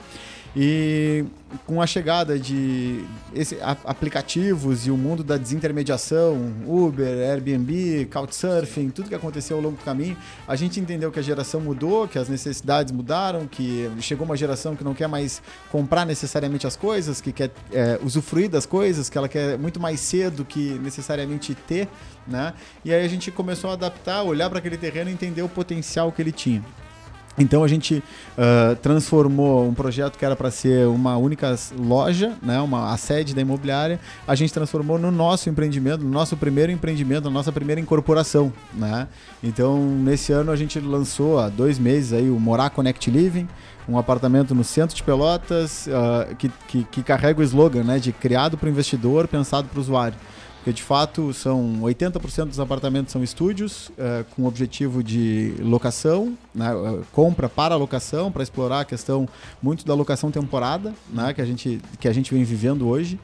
E com a chegada de esse, a, aplicativos e o mundo da desintermediação, Uber, Airbnb, Couchsurfing, tudo que aconteceu ao longo do caminho, a gente entendeu que a geração mudou, que as necessidades mudaram, que chegou uma geração que não quer mais comprar necessariamente as coisas, que quer é, usufruir das coisas, que ela quer muito mais cedo que necessariamente ter, né? E aí a gente começou a adaptar, olhar para aquele terreno e entender o potencial que ele tinha. Então a gente uh, transformou um projeto que era para ser uma única loja, né, uma, a sede da imobiliária, a gente transformou no nosso empreendimento, no nosso primeiro empreendimento, na nossa primeira incorporação. Né? Então nesse ano a gente lançou há dois meses aí o Morar Connect Living, um apartamento no centro de Pelotas uh, que, que, que, carrega o slogan né, de criado para o investidor, pensado para o usuário. Porque de fato são 80% dos apartamentos são estúdios uh, com objetivo de locação, né, uh, compra para locação, para explorar a questão muito da locação temporada, né, que, a gente, que a gente vem vivendo hoje.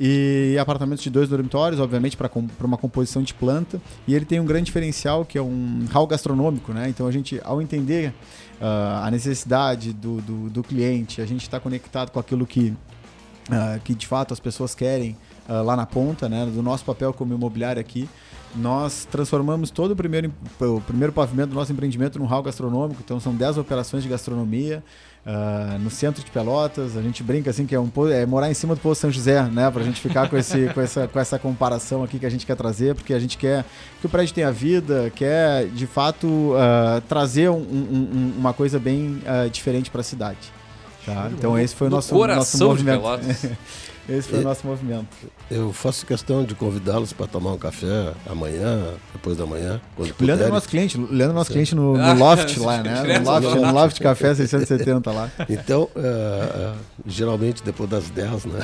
E apartamentos de dois dormitórios, obviamente, para uma composição de planta. E ele tem um grande diferencial que é um hall gastronômico, né? Então a gente, ao entender uh, a necessidade do, do, do, cliente, a gente está conectado com aquilo que, que de fato as pessoas querem uh, lá na ponta, né, do nosso papel como imobiliário aqui. Nós transformamos todo o primeiro, o primeiro pavimento do nosso empreendimento num hall gastronômico, então são 10 operações de gastronomia. Uh, no centro de Pelotas, a gente brinca assim que é, um, é morar em cima do Poço São José, né? Pra gente ficar com, esse, com, essa, com essa comparação aqui que a gente quer trazer, porque a gente quer que o prédio tenha vida, quer de fato uh, trazer um, um, uma coisa bem uh, diferente para a cidade. Tá? Então esse foi o nosso, nosso movimento. Esse foi o nosso movimento. Eu faço questão de convidá-los para tomar um café amanhã, depois da manhã. Quando o Leandro é nosso cliente, o Leandro é nosso cliente no, no Loft lá, né? No Loft, no Loft Café 670 lá. Então, uh, uh, geralmente depois das 10, né?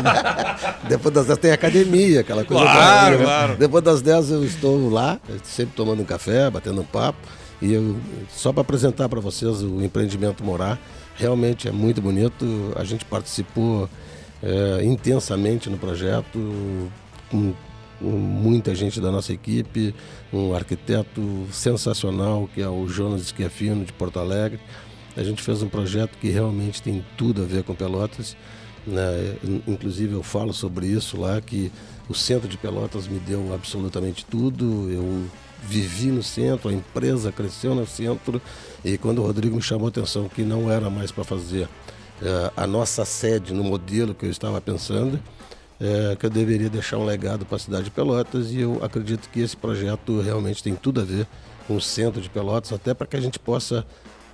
depois das 10 tem academia, aquela coisa. Claro, claro. Depois das 10 eu estou lá, sempre tomando um café, batendo um papo. E eu, só para apresentar para vocês o empreendimento Morar, realmente é muito bonito. A gente participou é, intensamente no projeto, com, com muita gente da nossa equipe, um arquiteto sensacional que é o Jonas Schiaffino de Porto Alegre. A gente fez um projeto que realmente tem tudo a ver com Pelotas. Né? Inclusive eu falo sobre isso lá, que o centro de Pelotas me deu absolutamente tudo. Eu vivi no centro, a empresa cresceu no centro e quando o Rodrigo me chamou a atenção que não era mais para fazer é, a nossa sede no modelo que eu estava pensando, é, que eu deveria deixar um legado para a cidade de Pelotas e eu acredito que esse projeto realmente tem tudo a ver com o centro de Pelotas, até para que a gente possa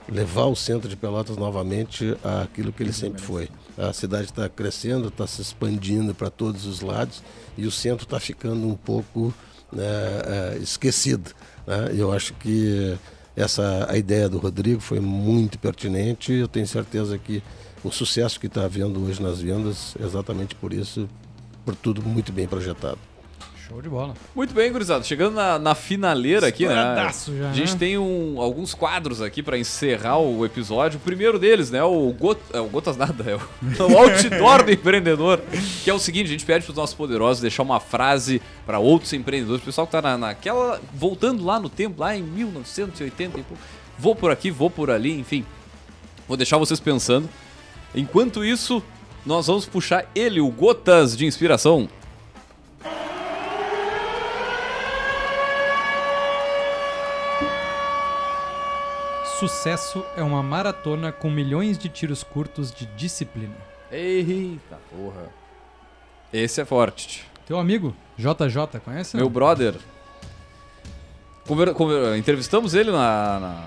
levar o centro de Pelotas novamente àquilo que ele sempre foi. A cidade está crescendo, está se expandindo para todos os lados e o centro está ficando um pouco né, é, esquecido. Né? Eu acho que essa a ideia do Rodrigo foi muito pertinente. Eu tenho certeza que o sucesso que está havendo hoje nas vendas, exatamente por isso, por tudo muito bem projetado. Show de bola. Muito bem, gurizada. Chegando na, na finaleira aqui, né? Já, a gente né? tem um, alguns quadros aqui para encerrar o episódio. O primeiro deles, né? O, Got, é, o Gotas Nada, é o, o outdoor do empreendedor. Que é o seguinte: a gente pede para os nossos poderosos deixar uma frase para outros empreendedores. O pessoal que está na, naquela. voltando lá no tempo, lá em 1980 e pouco. Vou por aqui, vou por ali, enfim. Vou deixar vocês pensando. Enquanto isso, nós vamos puxar ele, o Gotas de Inspiração. Sucesso é uma maratona com milhões de tiros curtos de disciplina. Eita porra. Esse é forte. Teu amigo, JJ, conhece? Meu brother. Conver, conver, entrevistamos ele na, na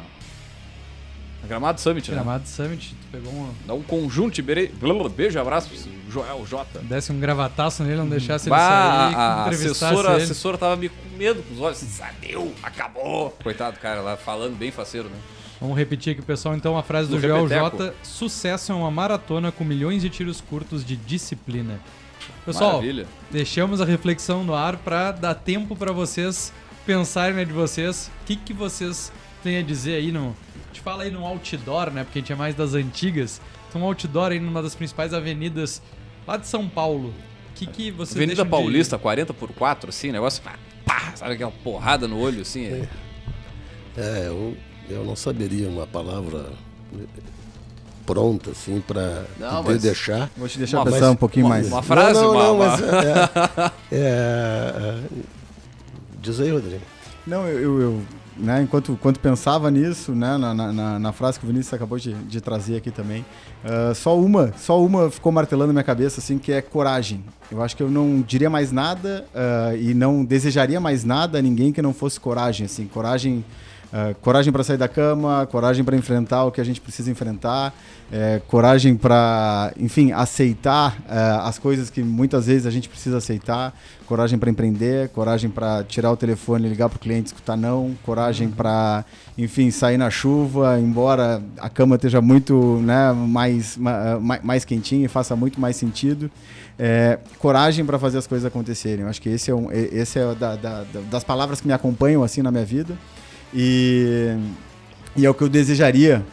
Gramado Summit, né? Gramado Summit, tu pegou um. Dá um conjunto, beijo, beijo, abraço pro Joel J. Desse um gravataço nele, não deixasse ele sair. A, assessora, a assessora tava me com medo com os olhos, assim, deu, acabou. Coitado do cara lá, falando bem faceiro, né? Vamos repetir aqui, pessoal, então a frase do no Joel J. Sucesso é uma maratona com milhões de tiros curtos de disciplina. Pessoal, Maravilha. deixamos a reflexão no ar para dar tempo para vocês pensarem né, de vocês, o que, que vocês têm a dizer aí no. A gente fala aí no outdoor, né? Porque a gente é mais das antigas. Então, um outdoor aí numa das principais avenidas lá de São Paulo. O que, que vocês Avenida deixam de- Paulista, 40 por 4, assim, negócio. Pá, pá, sabe aquela porrada no olho, assim? é- É, eu, eu não saberia uma palavra pronta, assim, para Não, poder mas- deixar. Vou te deixar Uma- pensar mas- um pouquinho uma- mais. uma frase, não, não, uma- não, uma- mas é, é, é, diz aí, Rodrigo. Não, eu, eu- eu, né, enquanto, enquanto pensava nisso, né, na, na- na, frase que o Vinícius acabou de, de trazer aqui também, ah, só uma, só uma ficou martelando na minha cabeça, assim, que é coragem. Eu acho que eu não diria mais nada ah, e não desejaria mais nada a ninguém que não fosse coragem, assim, coragem, ah, coragem para sair da cama, coragem para enfrentar o que a gente precisa enfrentar, eh, coragem para, enfim, aceitar ah, as coisas que muitas vezes a gente precisa aceitar, coragem para empreender, coragem para tirar o telefone, ligar para o cliente, escutar não, coragem para, enfim, sair na chuva, embora a cama esteja muito, né, mais, ma- ma- mais quentinha e faça muito mais sentido. É, coragem para fazer as coisas acontecerem. Eu acho que esse é, um, esse é da- da- das palavras que me acompanham assim na minha vida. E, e é o que eu desejaria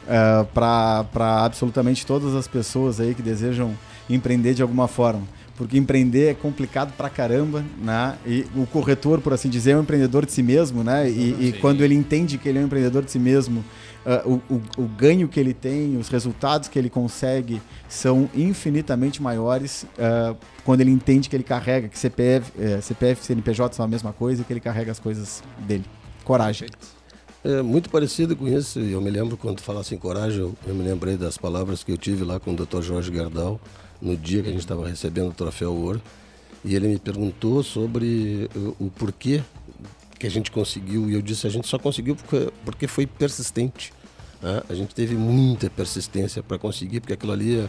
para absolutamente todas as pessoas aí que desejam empreender de alguma forma. Porque empreender é complicado pra caramba, né? E o corretor, por assim dizer, é um empreendedor de si mesmo, né? E, e quando ele entende que ele é um empreendedor de si mesmo, ah, o, o- o ganho que ele tem, os resultados que ele consegue são infinitamente maiores ah, quando ele entende que ele carrega, que CPF, eh, CPF e CNPJ são a mesma coisa e que ele carrega as coisas dele. Coragem. É muito parecido com isso. Eu me lembro quando falasse em coragem, eu, eu me lembrei das palavras que eu tive lá com o Dr. Jorge Gerdau no dia que a gente estava recebendo o troféu ouro. E ele me perguntou sobre o, o porquê que a gente conseguiu. E eu disse: a gente só conseguiu porque, porque foi persistente. né? A gente teve muita persistência para conseguir, porque aquilo ali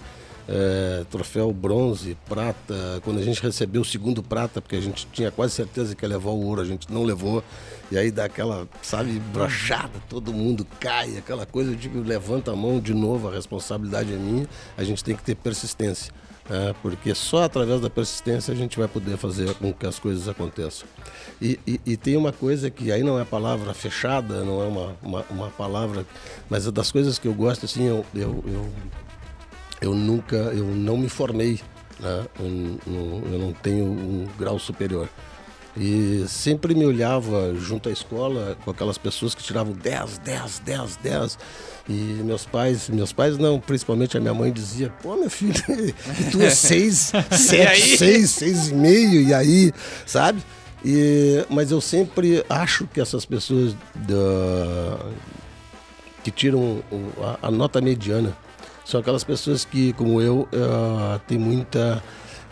é, é, troféu bronze, prata. Quando a gente recebeu o segundo prata, porque a gente tinha quase certeza que ia levar o ouro, a gente não levou. E aí dá aquela, sabe, brochada, todo mundo cai, aquela coisa, eu digo, levanta a mão de novo, a responsabilidade é minha, a gente tem que ter persistência. né? porque só através da persistência a gente vai poder fazer com que as coisas aconteçam. E, e- e tem uma coisa que aí não é palavra fechada, não é uma, uma, uma palavra, mas é das coisas que eu gosto, assim, eu, eu, eu, eu nunca, eu não me formei, né? eu, não- eu não tenho um grau superior. E sempre me olhava junto à escola com aquelas pessoas que tiravam 10, 10, 10, 10. E meus pais, meus pais não, principalmente a minha mãe dizia, pô, meu filho, e tu é seis, sete, seis, seis e meio, e aí, sabe? E, mas eu sempre acho que essas pessoas da, que tiram a, a nota mediana são aquelas pessoas que, como eu, eh, tem muita.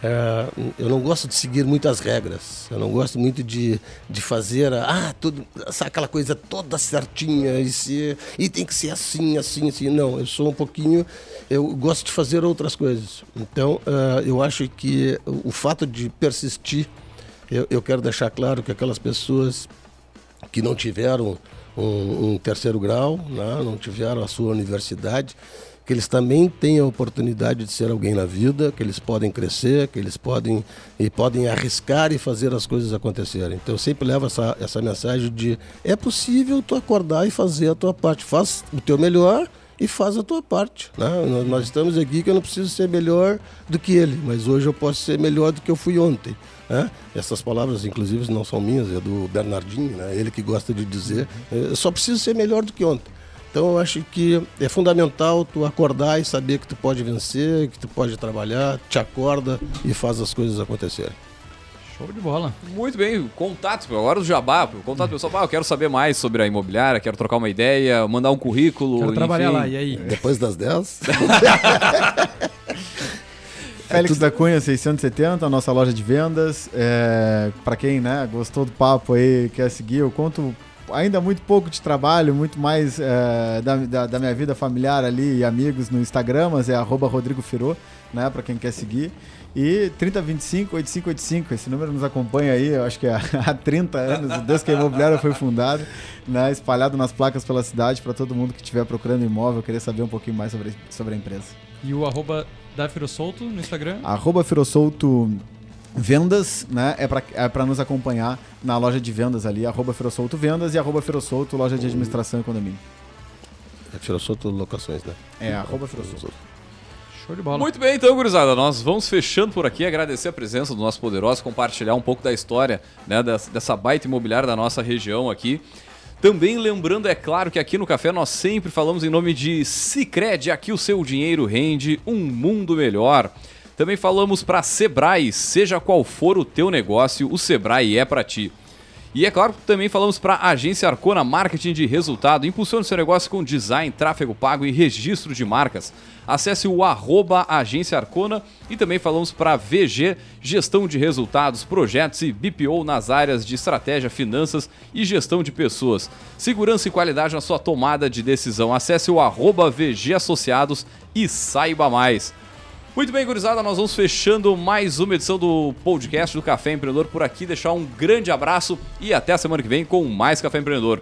eh, eu não gosto de seguir muitas regras. Eu não gosto muito de, de fazer ah, tudo, aquela coisa toda certinha e, se, e tem que ser assim, assim, assim. Não, eu sou um pouquinho. Eu gosto de fazer outras coisas. Então, eh, eu acho que o, o fato de persistir, eu, eu quero deixar claro que aquelas pessoas que não tiveram um, um terceiro grau, né, não tiveram a sua universidade, que eles também têm a oportunidade de ser alguém na vida, que eles podem crescer, que eles podem e podem arriscar e fazer as coisas acontecerem. Então eu sempre levo essa, essa mensagem de é possível tu acordar e fazer a tua parte, faz o teu melhor e faz a tua parte. Né? Nós, estamos aqui que eu não preciso ser melhor do que ele, mas hoje eu posso ser melhor do que eu fui ontem. né? Essas palavras, inclusive, não são minhas, é do Bernardinho, né? ele que gosta de dizer. eh, Eu só preciso ser melhor do que ontem. Então eu acho que é fundamental tu acordar e saber que tu pode vencer, que tu pode trabalhar, te acorda e faz as coisas acontecerem. Show de bola. Muito bem, contato, agora o Jabá, contato pessoal, ah, eu quero saber mais sobre a imobiliária, quero trocar uma ideia, mandar um currículo. Quero trabalhar enfim. lá, e aí? Depois das 10, Félix da Cunha 670, a nossa loja de vendas. É, para quem né, gostou do papo aí, quer seguir, eu conto ainda muito pouco de trabalho, muito mais é, da, da, da minha vida familiar ali e amigos no Instagram, mas é arroba Rodrigo Firô, né, para quem quer seguir. E 3025 8585, esse número nos acompanha aí, eu acho que há, há 30 anos, desde que a imobiliária foi fundada, né, espalhado nas placas pela cidade para todo mundo que estiver procurando imóvel, querer saber um pouquinho mais sobre, sobre a empresa. E o arroba da Solto no Instagram. Arroba Firosolto Vendas, né? É para é pra nos acompanhar na loja de vendas ali, arroba Ferossolto Vendas e arroba Ferossolto, loja de administração e condomínio. É Locações, né? É, arroba Ferossolto. Show de bola. Muito bem, então, gurizada, nós vamos fechando por aqui, agradecer a presença do nosso poderoso, compartilhar um pouco da história né, dessa, dessa baita imobiliária da nossa região aqui. Também lembrando, é claro, que aqui no Café nós sempre falamos em nome de Cicred, aqui o seu dinheiro rende um mundo melhor. Também falamos para Sebrae, seja qual for o teu negócio, o Sebrae é para ti. E é claro que também falamos para a Agência Arcona Marketing de Resultado. Impulsione seu negócio com design, tráfego pago e registro de marcas. Acesse o arroba Agência Arcona e também falamos para VG, Gestão de Resultados, Projetos e BPO nas áreas de estratégia, finanças e gestão de pessoas. Segurança e qualidade na sua tomada de decisão. Acesse o arroba VG Associados e saiba mais. Muito bem, gurizada, nós vamos fechando mais uma edição do podcast do Café Empreendedor por aqui. Deixar um grande abraço e até a semana que vem com mais Café Empreendedor.